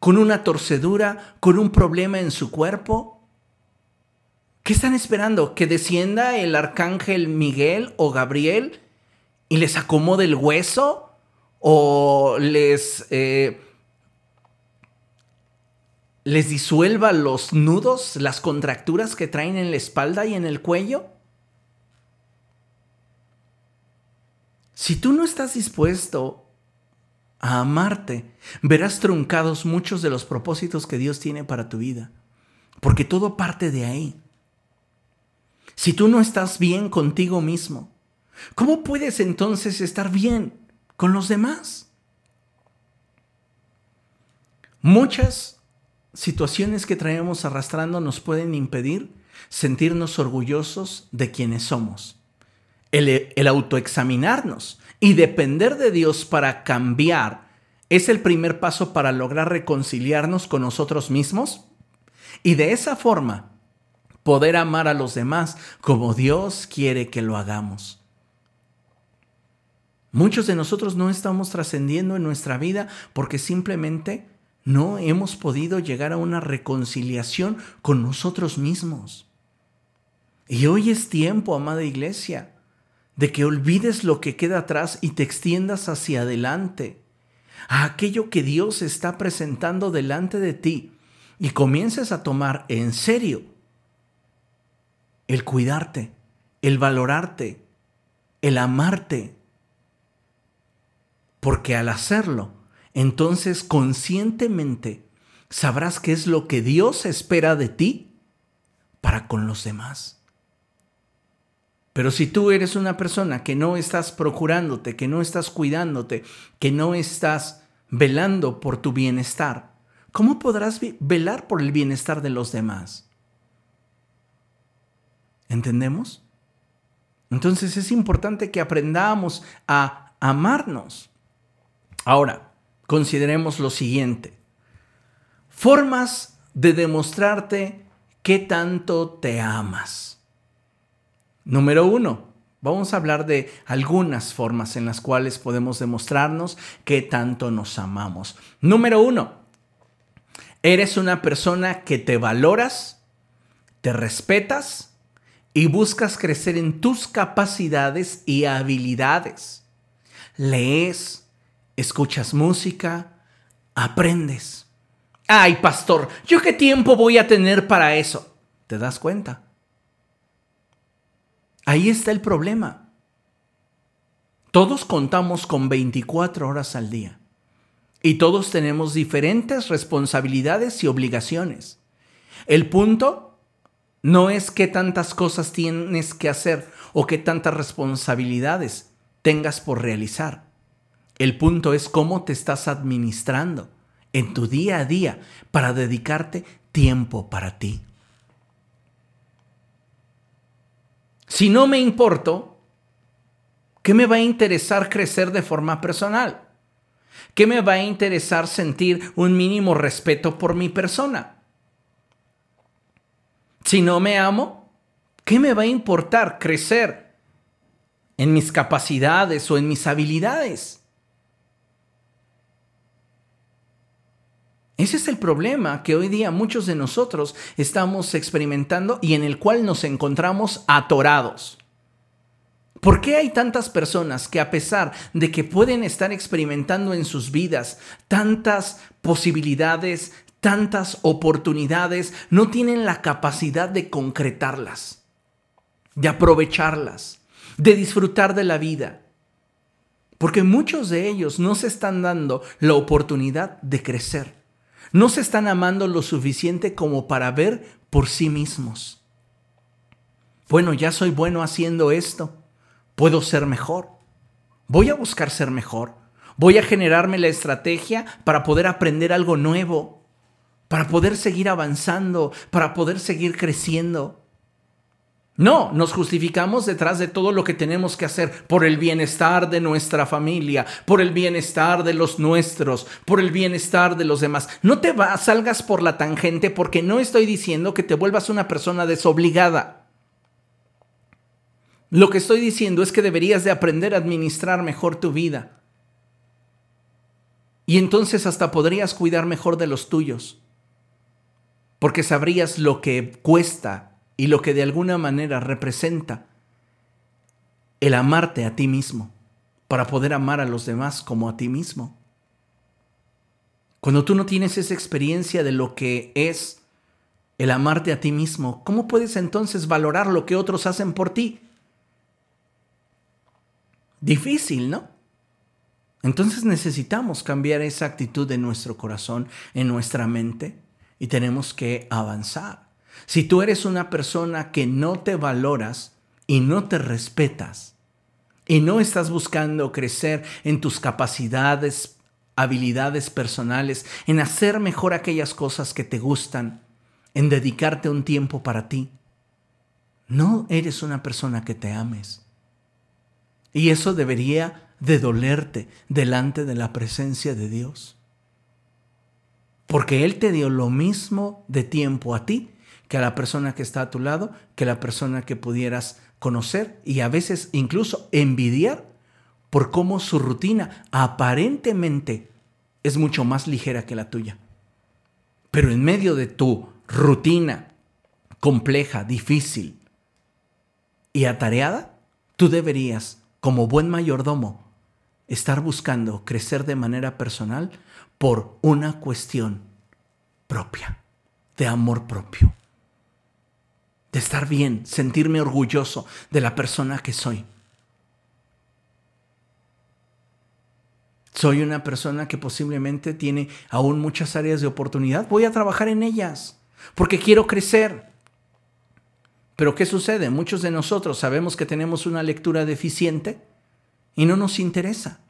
con una torcedura, con un problema en su cuerpo. ¿Qué están esperando? ¿Que descienda el arcángel Miguel o Gabriel y les acomode el hueso? ¿O les eh, les disuelva los nudos, las contracturas que traen en la espalda y en el cuello? Si tú no estás dispuesto a amarte, verás truncados muchos de los propósitos que Dios tiene para tu vida, porque todo parte de ahí. Si tú no estás bien contigo mismo, ¿cómo puedes entonces estar bien con los demás? Muchas situaciones que traemos arrastrando nos pueden impedir sentirnos orgullosos de quienes somos. El, el, autoexaminarnos y depender de Dios para cambiar es el primer paso para lograr reconciliarnos con nosotros mismos y de esa forma poder amar a los demás como Dios quiere que lo hagamos. Muchos de nosotros no estamos trascendiendo en nuestra vida porque simplemente no hemos podido llegar a una reconciliación con nosotros mismos. Y hoy es tiempo, amada iglesia, de que olvides lo que queda atrás y te extiendas hacia adelante, a aquello que Dios está presentando delante de ti y comiences a tomar en serio el cuidarte, el valorarte, el amarte. Porque al hacerlo, entonces conscientemente sabrás qué es lo que Dios espera de ti para con los demás. Pero si tú eres una persona que no estás procurándote, que no estás cuidándote, que no estás velando por tu bienestar, ¿cómo podrás velar por el bienestar de los demás? ¿Entendemos? Entonces es importante que aprendamos a amarnos. Ahora, consideremos lo siguiente. Formas de demostrarte qué tanto te amas. Número uno, Vamos a hablar de algunas formas en las cuales podemos demostrarnos que tanto nos amamos. Número uno, eres una persona que te valoras, te respetas y buscas crecer en tus capacidades y habilidades. Lees, escuchas música, aprendes. Ay, pastor, ¿yo qué tiempo voy a tener para eso? ¿Te das cuenta? Ahí está el problema. Todos contamos con 24 horas al día y todos tenemos diferentes responsabilidades y obligaciones. El punto no es qué tantas cosas tienes que hacer o qué tantas responsabilidades tengas por realizar. El punto es cómo te estás administrando en tu día a día para dedicarte tiempo para ti. Si no me importo, ¿qué me va a interesar crecer de forma personal? ¿Qué me va a interesar sentir un mínimo respeto por mi persona? Si no me amo, ¿qué me va a importar crecer en mis capacidades o en mis habilidades? Ese es el problema que hoy día muchos de nosotros estamos experimentando y en el cual nos encontramos atorados. ¿Por qué hay tantas personas que a pesar de que pueden estar experimentando en sus vidas tantas posibilidades, tantas oportunidades, no tienen la capacidad de concretarlas, de aprovecharlas, de disfrutar de la vida? Porque muchos de ellos no se están dando la oportunidad de crecer no se están amando lo suficiente como para ver por sí mismos. Bueno, ya soy bueno haciendo esto. Puedo ser mejor. Voy a buscar ser mejor. Voy a generarme la estrategia para poder aprender algo nuevo, para poder seguir avanzando, para poder seguir creciendo. No, nos justificamos detrás de todo lo que tenemos que hacer por el bienestar de nuestra familia, por el bienestar de los nuestros, por el bienestar de los demás. No te vas, salgas por la tangente porque no estoy diciendo que te vuelvas una persona desobligada. Lo que estoy diciendo es que deberías de aprender a administrar mejor tu vida. Y entonces hasta podrías cuidar mejor de los tuyos. Porque sabrías lo que cuesta y lo que de alguna manera representa el amarte a ti mismo para poder amar a los demás como a ti mismo. Cuando tú no tienes esa experiencia de lo que es el amarte a ti mismo, ¿cómo puedes entonces valorar lo que otros hacen por ti? Difícil, ¿no? Entonces necesitamos cambiar esa actitud en nuestro corazón, en nuestra mente, y tenemos que avanzar. Si tú eres una persona que no te valoras y no te respetas y no estás buscando crecer en tus capacidades, habilidades personales, en hacer mejor aquellas cosas que te gustan, en dedicarte un tiempo para ti, no eres una persona que te ames. Y eso debería de dolerte delante de la presencia de Dios. Porque Él te dio lo mismo de tiempo a ti que a la persona que está a tu lado, que la persona que pudieras conocer y a veces incluso envidiar por cómo su rutina aparentemente es mucho más ligera que la tuya. Pero en medio de tu rutina compleja, difícil y atareada, tú deberías, como buen mayordomo, estar buscando crecer de manera personal por una cuestión propia, de amor propio de estar bien, sentirme orgulloso de la persona que soy. Soy una persona que posiblemente tiene aún muchas áreas de oportunidad. Voy a trabajar en ellas porque quiero crecer. Pero ¿qué sucede? Muchos de nosotros sabemos que tenemos una lectura deficiente y no nos interesa.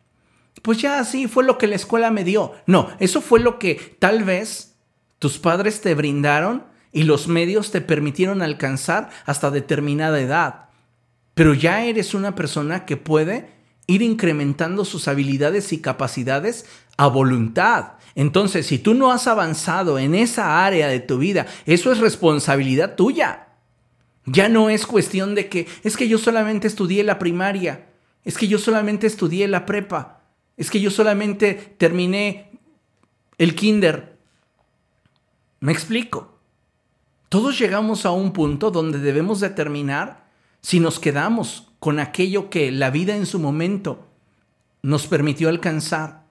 Pues ya así fue lo que la escuela me dio. No, eso fue lo que tal vez tus padres te brindaron y los medios te permitieron alcanzar hasta determinada edad. Pero ya eres una persona que puede ir incrementando sus habilidades y capacidades a voluntad. Entonces, si tú no has avanzado en esa área de tu vida, eso es responsabilidad tuya. Ya no es cuestión de que es que yo solamente estudié la primaria, es que yo solamente estudié la prepa, es que yo solamente terminé el kinder. Me explico. Todos llegamos a un punto donde debemos determinar si nos quedamos con aquello que la vida en su momento nos permitió alcanzar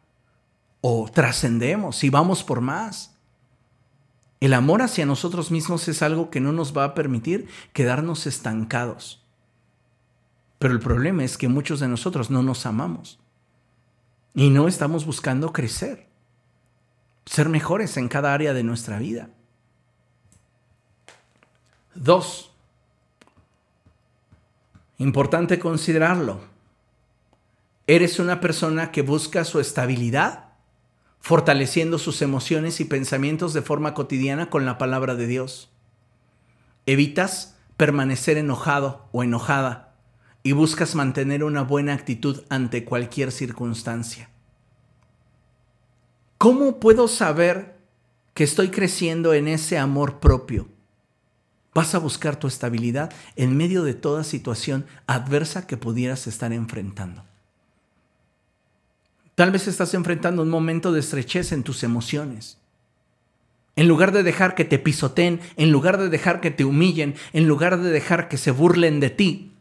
o trascendemos y vamos por más. El amor hacia nosotros mismos es algo que no nos va a permitir quedarnos estancados. Pero el problema es que muchos de nosotros no nos amamos y no estamos buscando crecer, ser mejores en cada área de nuestra vida. Dos, importante considerarlo, eres una persona que busca su estabilidad fortaleciendo sus emociones y pensamientos de forma cotidiana con la palabra de Dios. Evitas permanecer enojado o enojada y buscas mantener una buena actitud ante cualquier circunstancia. ¿Cómo puedo saber que estoy creciendo en ese amor propio? Vas a buscar tu estabilidad en medio de toda situación adversa que pudieras estar enfrentando. Tal vez estás enfrentando un momento de estrechez en tus emociones. En lugar de dejar que te pisoteen, en lugar de dejar que te humillen, en lugar de dejar que se burlen de ti,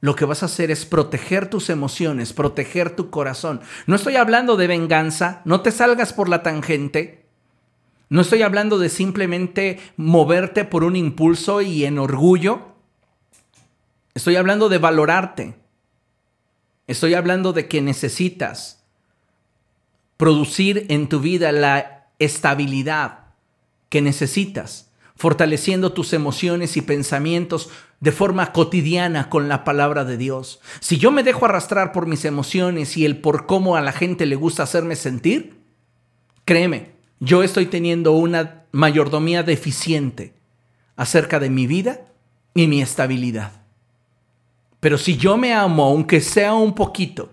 lo que vas a hacer es proteger tus emociones, proteger tu corazón. No estoy hablando de venganza, no te salgas por la tangente. No estoy hablando de simplemente moverte por un impulso y en orgullo. Estoy hablando de valorarte. Estoy hablando de que necesitas producir en tu vida la estabilidad que necesitas, fortaleciendo tus emociones y pensamientos de forma cotidiana con la palabra de Dios. Si yo me dejo arrastrar por mis emociones y el por cómo a la gente le gusta hacerme sentir, créeme, yo estoy teniendo una mayordomía deficiente acerca de mi vida y mi estabilidad. Pero si yo me amo, aunque sea un poquito,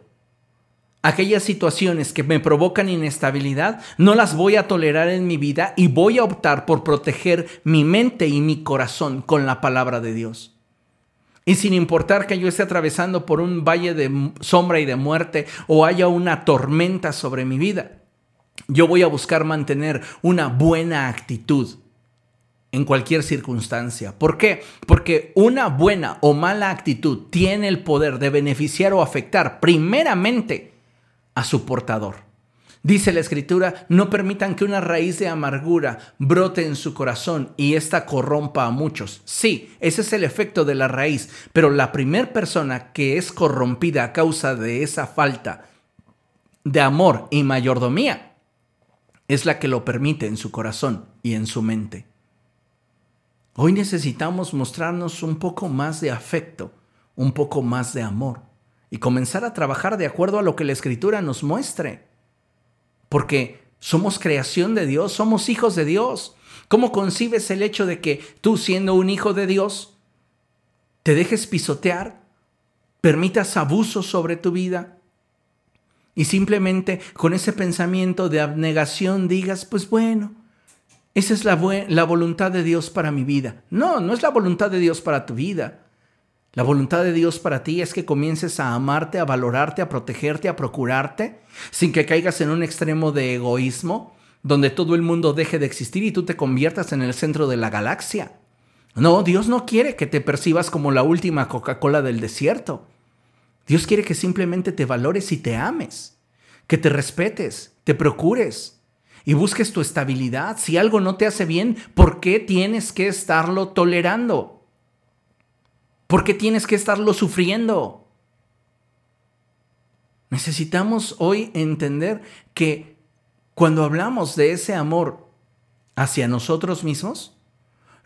aquellas situaciones que me provocan inestabilidad, no las voy a tolerar en mi vida y voy a optar por proteger mi mente y mi corazón con la palabra de Dios. Y sin importar que yo esté atravesando por un valle de sombra y de muerte o haya una tormenta sobre mi vida, yo voy a buscar mantener una buena actitud en cualquier circunstancia. ¿Por qué? Porque una buena o mala actitud tiene el poder de beneficiar o afectar primeramente a su portador. Dice la escritura, no permitan que una raíz de amargura brote en su corazón y ésta corrompa a muchos. Sí, ese es el efecto de la raíz, pero la primera persona que es corrompida a causa de esa falta de amor y mayordomía es la que lo permite en su corazón y en su mente. Hoy necesitamos mostrarnos un poco más de afecto, un poco más de amor y comenzar a trabajar de acuerdo a lo que la escritura nos muestre. Porque somos creación de Dios, somos hijos de Dios. ¿Cómo concibes el hecho de que tú siendo un hijo de Dios, te dejes pisotear, permitas abuso sobre tu vida y simplemente con ese pensamiento de abnegación digas, pues bueno, esa es la, la voluntad de Dios para mi vida? No, no es la voluntad de Dios para tu vida. La voluntad de Dios para ti es que comiences a amarte, a valorarte, a protegerte, a procurarte, sin que caigas en un extremo de egoísmo, donde todo el mundo deje de existir y tú te conviertas en el centro de la galaxia. No, Dios no quiere que te percibas como la última Coca-Cola del desierto. Dios quiere que simplemente te valores y te ames, que te respetes, te procures y busques tu estabilidad. Si algo no te hace bien, ¿por qué tienes que estarlo tolerando? ¿Por qué tienes que estarlo sufriendo? Necesitamos hoy entender que cuando hablamos de ese amor hacia nosotros mismos,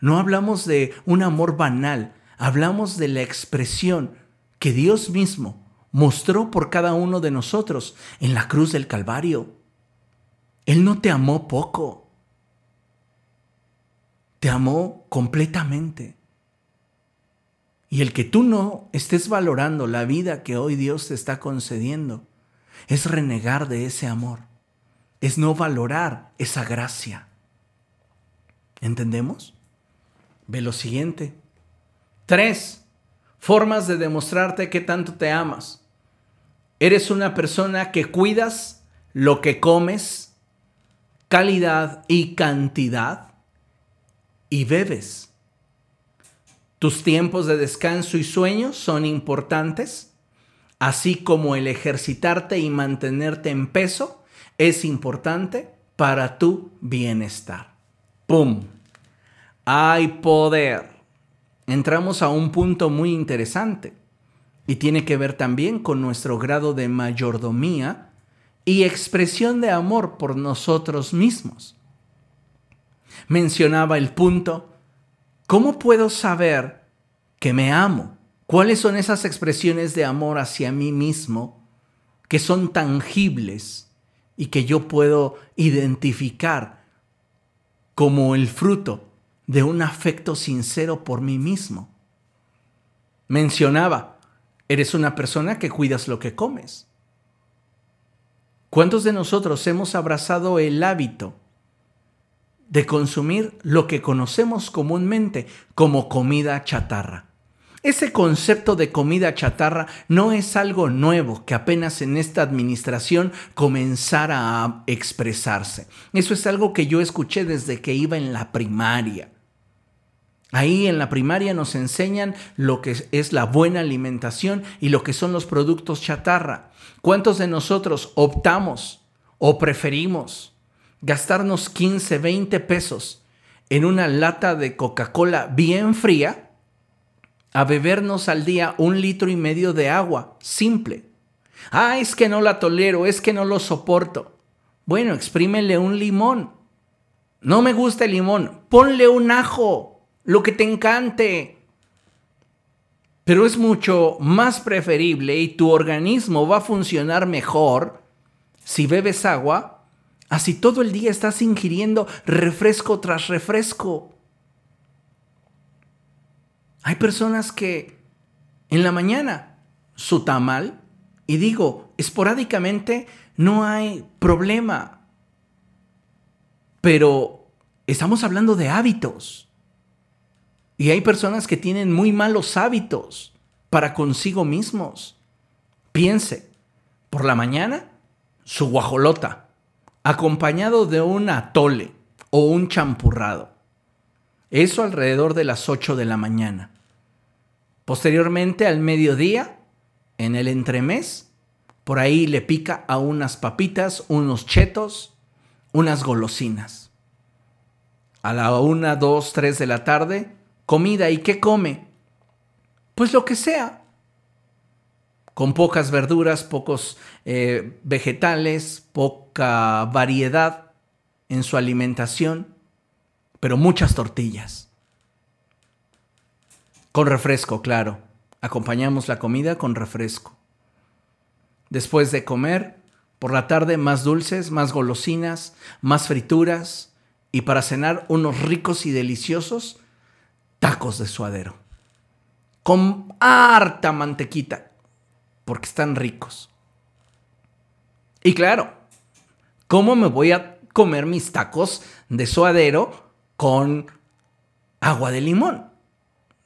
no hablamos de un amor banal, hablamos de la expresión que Dios mismo mostró por cada uno de nosotros en la cruz del Calvario. Él no te amó poco, te amó completamente. Y el que tú no estés valorando la vida que hoy Dios te está concediendo es renegar de ese amor, es no valorar esa gracia. ¿Entendemos? Ve lo siguiente. Tres, formas de demostrarte que tanto te amas. Eres una persona que cuidas lo que comes, calidad y cantidad, y bebes. Tus tiempos de descanso y sueño son importantes, así como el ejercitarte y mantenerte en peso es importante para tu bienestar. ¡Pum! Hay poder. Entramos a un punto muy interesante y tiene que ver también con nuestro grado de mayordomía y expresión de amor por nosotros mismos. Mencionaba el punto, ¿cómo puedo saber que me amo? ¿Cuáles son esas expresiones de amor hacia mí mismo que son tangibles y que yo puedo identificar como el fruto de un afecto sincero por mí mismo. Mencionaba, eres una persona que cuidas lo que comes. ¿Cuántos de nosotros hemos abrazado el hábito de consumir lo que conocemos comúnmente como comida chatarra? Ese concepto de comida chatarra no es algo nuevo que apenas en esta administración comenzara a expresarse. Eso es algo que yo escuché desde que iba en la primaria. Ahí en la primaria nos enseñan lo que es la buena alimentación y lo que son los productos chatarra. ¿Cuántos de nosotros optamos o preferimos gastarnos 15, 20 pesos en una lata de Coca-Cola bien fría a bebernos al día un litro y medio de agua simple? Ah, es que no la tolero, es que no lo soporto. Bueno, exprímele un limón. No me gusta el limón, ponle un ajo lo que te encante. Pero es mucho más preferible y tu organismo va a funcionar mejor si bebes agua, así todo el día estás ingiriendo refresco tras refresco. Hay personas que en la mañana su tamal, y digo, esporádicamente no hay problema, pero estamos hablando de hábitos. Y hay personas que tienen muy malos hábitos para consigo mismos. Piense, por la mañana, su guajolota, acompañado de un atole o un champurrado. Eso alrededor de las 8 de la mañana. Posteriormente, al mediodía, en el entremés, por ahí le pica a unas papitas, unos chetos, unas golosinas. A la 1, 2, 3 de la tarde, comida. ¿Y qué come? Pues lo que sea. Con pocas verduras, pocos eh, vegetales, poca variedad en su alimentación, pero muchas tortillas. Con refresco, claro. Acompañamos la comida con refresco. Después de comer, por la tarde más dulces, más golosinas, más frituras y para cenar unos ricos y deliciosos tacos de suadero. Con harta mantequita, porque están ricos. Y claro, ¿cómo me voy a comer mis tacos de suadero con agua de limón?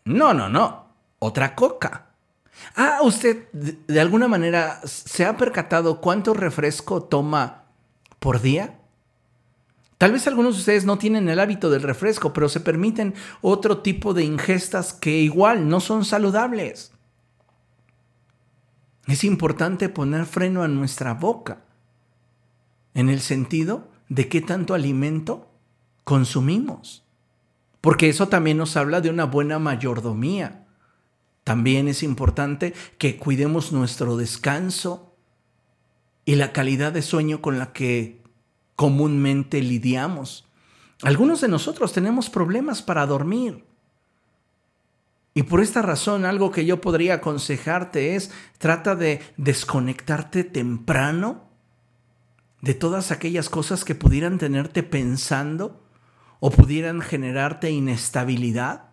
No, no, no. Otra coca. Ah, usted de alguna manera se ha percatado cuánto refresco toma por día? Tal vez algunos de ustedes no tienen el hábito del refresco, pero se permiten otro tipo de ingestas que igual no son saludables. Es importante poner freno a nuestra boca en el sentido de qué tanto alimento consumimos. Porque eso también nos habla de una buena mayordomía. También es importante que cuidemos nuestro descanso y la calidad de sueño con la que comúnmente lidiamos. Algunos de nosotros tenemos problemas para dormir. Y por esta razón algo que yo podría aconsejarte es trata de desconectarte temprano de todas aquellas cosas que pudieran tenerte pensando o pudieran generarte inestabilidad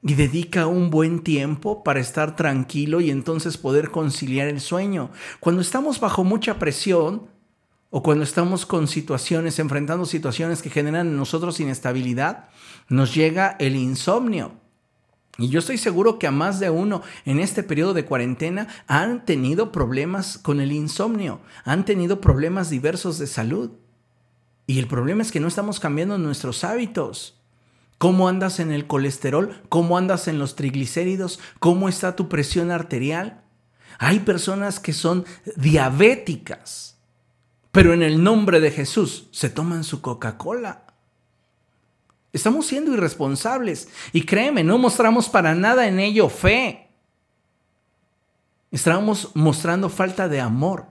y dedica un buen tiempo para estar tranquilo y entonces poder conciliar el sueño. Cuando estamos bajo mucha presión, o cuando estamos con situaciones, enfrentando situaciones que generan en nosotros inestabilidad, nos llega el insomnio. Y yo estoy seguro que a más de uno en este periodo de cuarentena han tenido problemas con el insomnio, han tenido problemas diversos de salud. Y el problema es que no estamos cambiando nuestros hábitos. ¿Cómo andas en el colesterol? ¿Cómo andas en los triglicéridos? ¿Cómo está tu presión arterial? Hay personas que son diabéticas, pero en el nombre de Jesús se toman su Coca-Cola. Estamos siendo irresponsables y créeme, no mostramos para nada en ello fe. Estamos mostrando falta de amor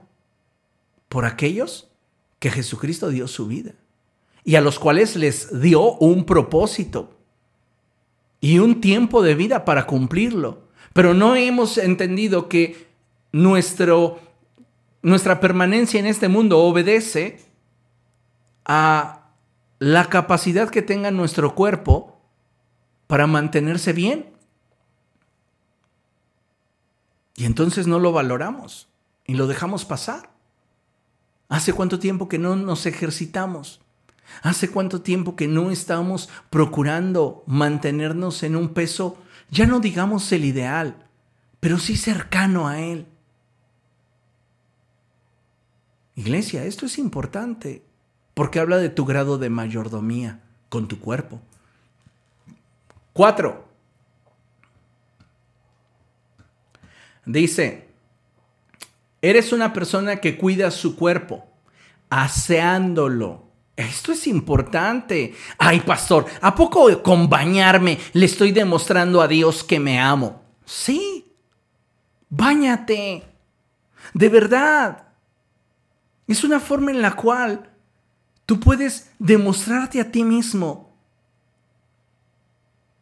por aquellos que Jesucristo dio su vida y a los cuales les dio un propósito y un tiempo de vida para cumplirlo. Pero no hemos entendido que nuestro, nuestra permanencia en este mundo obedece a la capacidad que tenga nuestro cuerpo para mantenerse bien. Y entonces no lo valoramos y lo dejamos pasar. ¿Hace cuánto tiempo que no nos ejercitamos? ¿Hace cuánto tiempo que no estamos procurando mantenernos en un peso, ya no digamos el ideal, pero sí cercano a él? Iglesia, esto es importante porque habla de tu grado de mayordomía con tu cuerpo. Cuatro. Dice, eres una persona que cuida su cuerpo, aseándolo. Esto es importante. Ay, pastor, ¿a poco con bañarme le estoy demostrando a Dios que me amo? Sí, báñate. De verdad. Es una forma en la cual Tú puedes demostrarte a ti mismo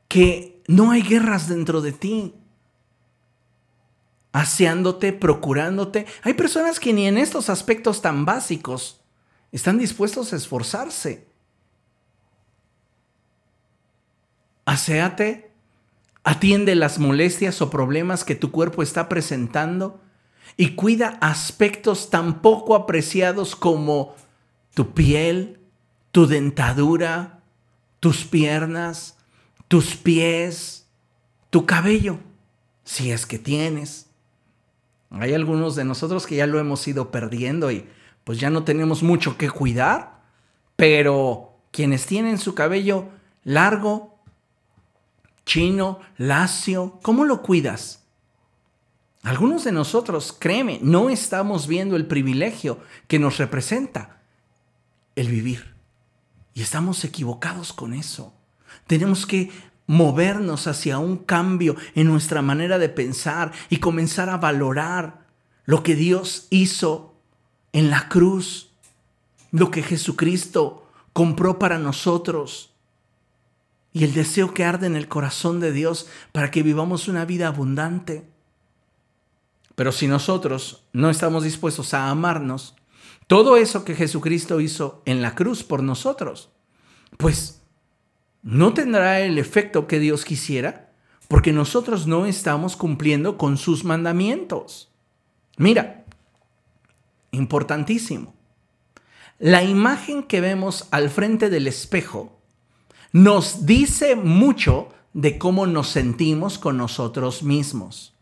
que no hay guerras dentro de ti. Aseándote, procurándote. Hay personas que ni en estos aspectos tan básicos están dispuestos a esforzarse. Aseate, atiende las molestias o problemas que tu cuerpo está presentando y cuida aspectos tan poco apreciados como tu piel, tu dentadura, tus piernas, tus pies, tu cabello, si es que tienes. Hay algunos de nosotros que ya lo hemos ido perdiendo y pues ya no tenemos mucho que cuidar, pero quienes tienen su cabello largo, chino, lacio, ¿cómo lo cuidas? Algunos de nosotros, créeme, no estamos viendo el privilegio que nos representa el vivir. Y estamos equivocados con eso. Tenemos que movernos hacia un cambio en nuestra manera de pensar y comenzar a valorar lo que Dios hizo en la cruz, lo que Jesucristo compró para nosotros y el deseo que arde en el corazón de Dios para que vivamos una vida abundante. Pero si nosotros no estamos dispuestos a amarnos, todo eso que Jesucristo hizo en la cruz por nosotros, pues no tendrá el efecto que Dios quisiera porque nosotros no estamos cumpliendo con sus mandamientos. Mira, importantísimo. La imagen que vemos al frente del espejo nos dice mucho de cómo nos sentimos con nosotros mismos.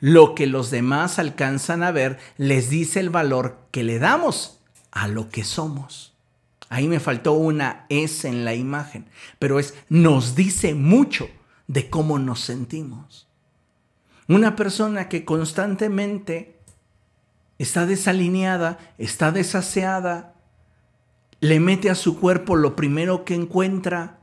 Lo que los demás alcanzan a ver les dice el valor que le damos a lo que somos. Ahí me faltó una S en la imagen, pero es nos dice mucho de cómo nos sentimos. Una persona que constantemente está desalineada, está desaseada, le mete a su cuerpo lo primero que encuentra,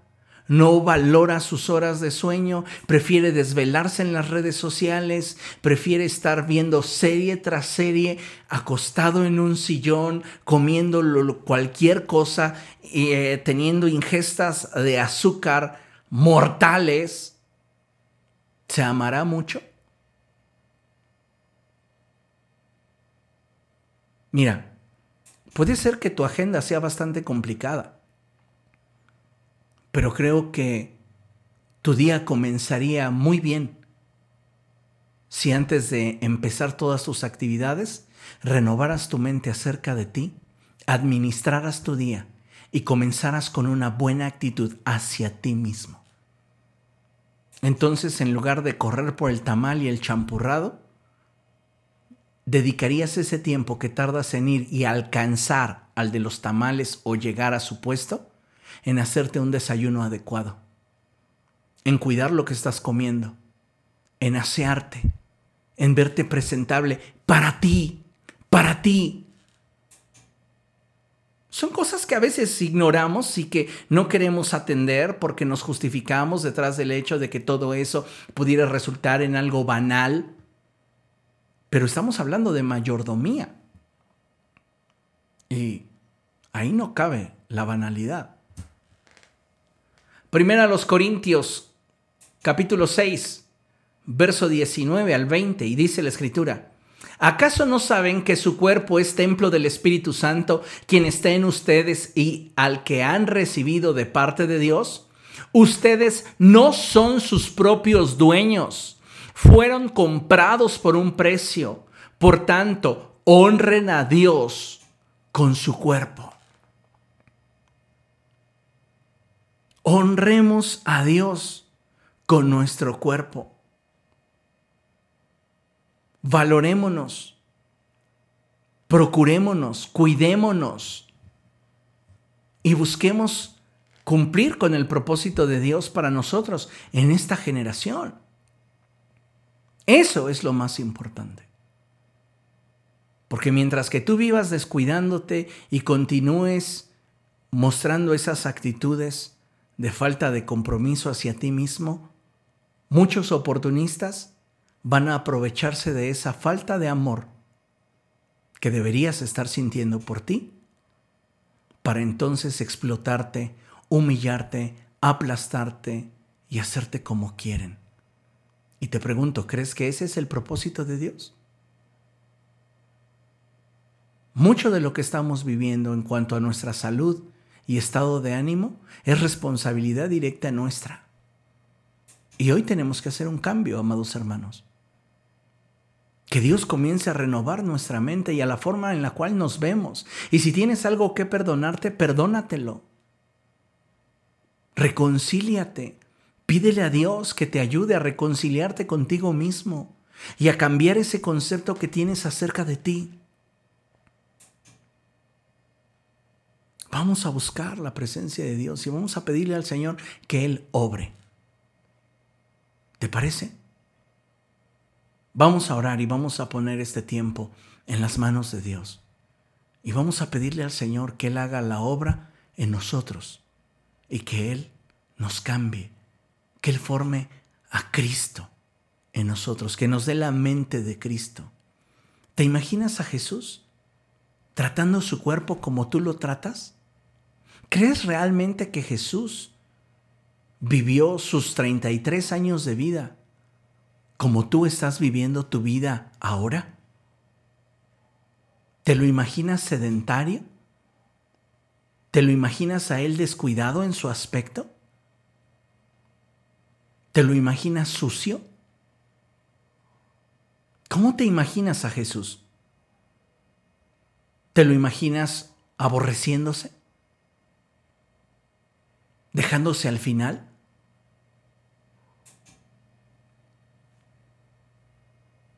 no valora sus horas de sueño, prefiere desvelarse en las redes sociales, prefiere estar viendo serie tras serie, acostado en un sillón, comiendo cualquier cosa, eh, teniendo ingestas de azúcar mortales, ¿se amará mucho? Mira, puede ser que tu agenda sea bastante complicada pero creo que tu día comenzaría muy bien si antes de empezar todas tus actividades renovaras tu mente acerca de ti, administraras tu día y comenzaras con una buena actitud hacia ti mismo. entonces en lugar de correr por el tamal y el champurrado, dedicarías ese tiempo que tardas en ir y alcanzar al de los tamales o llegar a su puesto en hacerte un desayuno adecuado, en cuidar lo que estás comiendo, en asearte, en verte presentable para ti, para ti. Son cosas que a veces ignoramos y que no queremos atender porque nos justificamos detrás del hecho de que todo eso pudiera resultar en algo banal. Pero estamos hablando de mayordomía. Y ahí no cabe la banalidad. Primera a los Corintios, capítulo 6, verso 19 al 20, y dice la escritura, ¿acaso no saben que su cuerpo es templo del Espíritu Santo, quien está en ustedes y al que han recibido de parte de Dios? Ustedes no son sus propios dueños, fueron comprados por un precio, por tanto, honren a Dios con su cuerpo. Honremos a Dios con nuestro cuerpo. Valorémonos, procurémonos, cuidémonos y busquemos cumplir con el propósito de Dios para nosotros en esta generación. Eso es lo más importante. Porque mientras que tú vivas descuidándote y continúes mostrando esas actitudes, de falta de compromiso hacia ti mismo, muchos oportunistas van a aprovecharse de esa falta de amor que deberías estar sintiendo por ti para entonces explotarte, humillarte, aplastarte y hacerte como quieren. Y te pregunto, ¿crees que ese es el propósito de Dios? Mucho de lo que estamos viviendo en cuanto a nuestra salud y estado de ánimo es responsabilidad directa nuestra. Y hoy tenemos que hacer un cambio, amados hermanos. Que Dios comience a renovar nuestra mente y a la forma en la cual nos vemos. Y si tienes algo que perdonarte, perdónatelo. Reconcíliate. Pídele a Dios que te ayude a reconciliarte contigo mismo y a cambiar ese concepto que tienes acerca de ti. Vamos a buscar la presencia de Dios y vamos a pedirle al Señor que Él obre. ¿Te parece? Vamos a orar y vamos a poner este tiempo en las manos de Dios. Y vamos a pedirle al Señor que Él haga la obra en nosotros y que Él nos cambie, que Él forme a Cristo en nosotros, que nos dé la mente de Cristo. ¿Te imaginas a Jesús tratando su cuerpo como tú lo tratas? ¿Crees realmente que Jesús vivió sus 33 años de vida como tú estás viviendo tu vida ahora? ¿Te lo imaginas sedentario? ¿Te lo imaginas a él descuidado en su aspecto? ¿Te lo imaginas sucio? ¿Cómo te imaginas a Jesús? ¿Te lo imaginas aborreciéndose? Dejándose al final?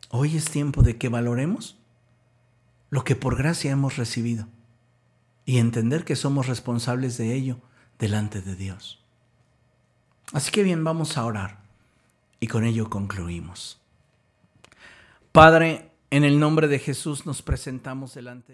Hoy es tiempo de que valoremos lo que por gracia hemos recibido y entender que somos responsables de ello delante de Dios. Así que bien, vamos a orar y con ello concluimos. Padre, en el nombre de Jesús nos presentamos delante de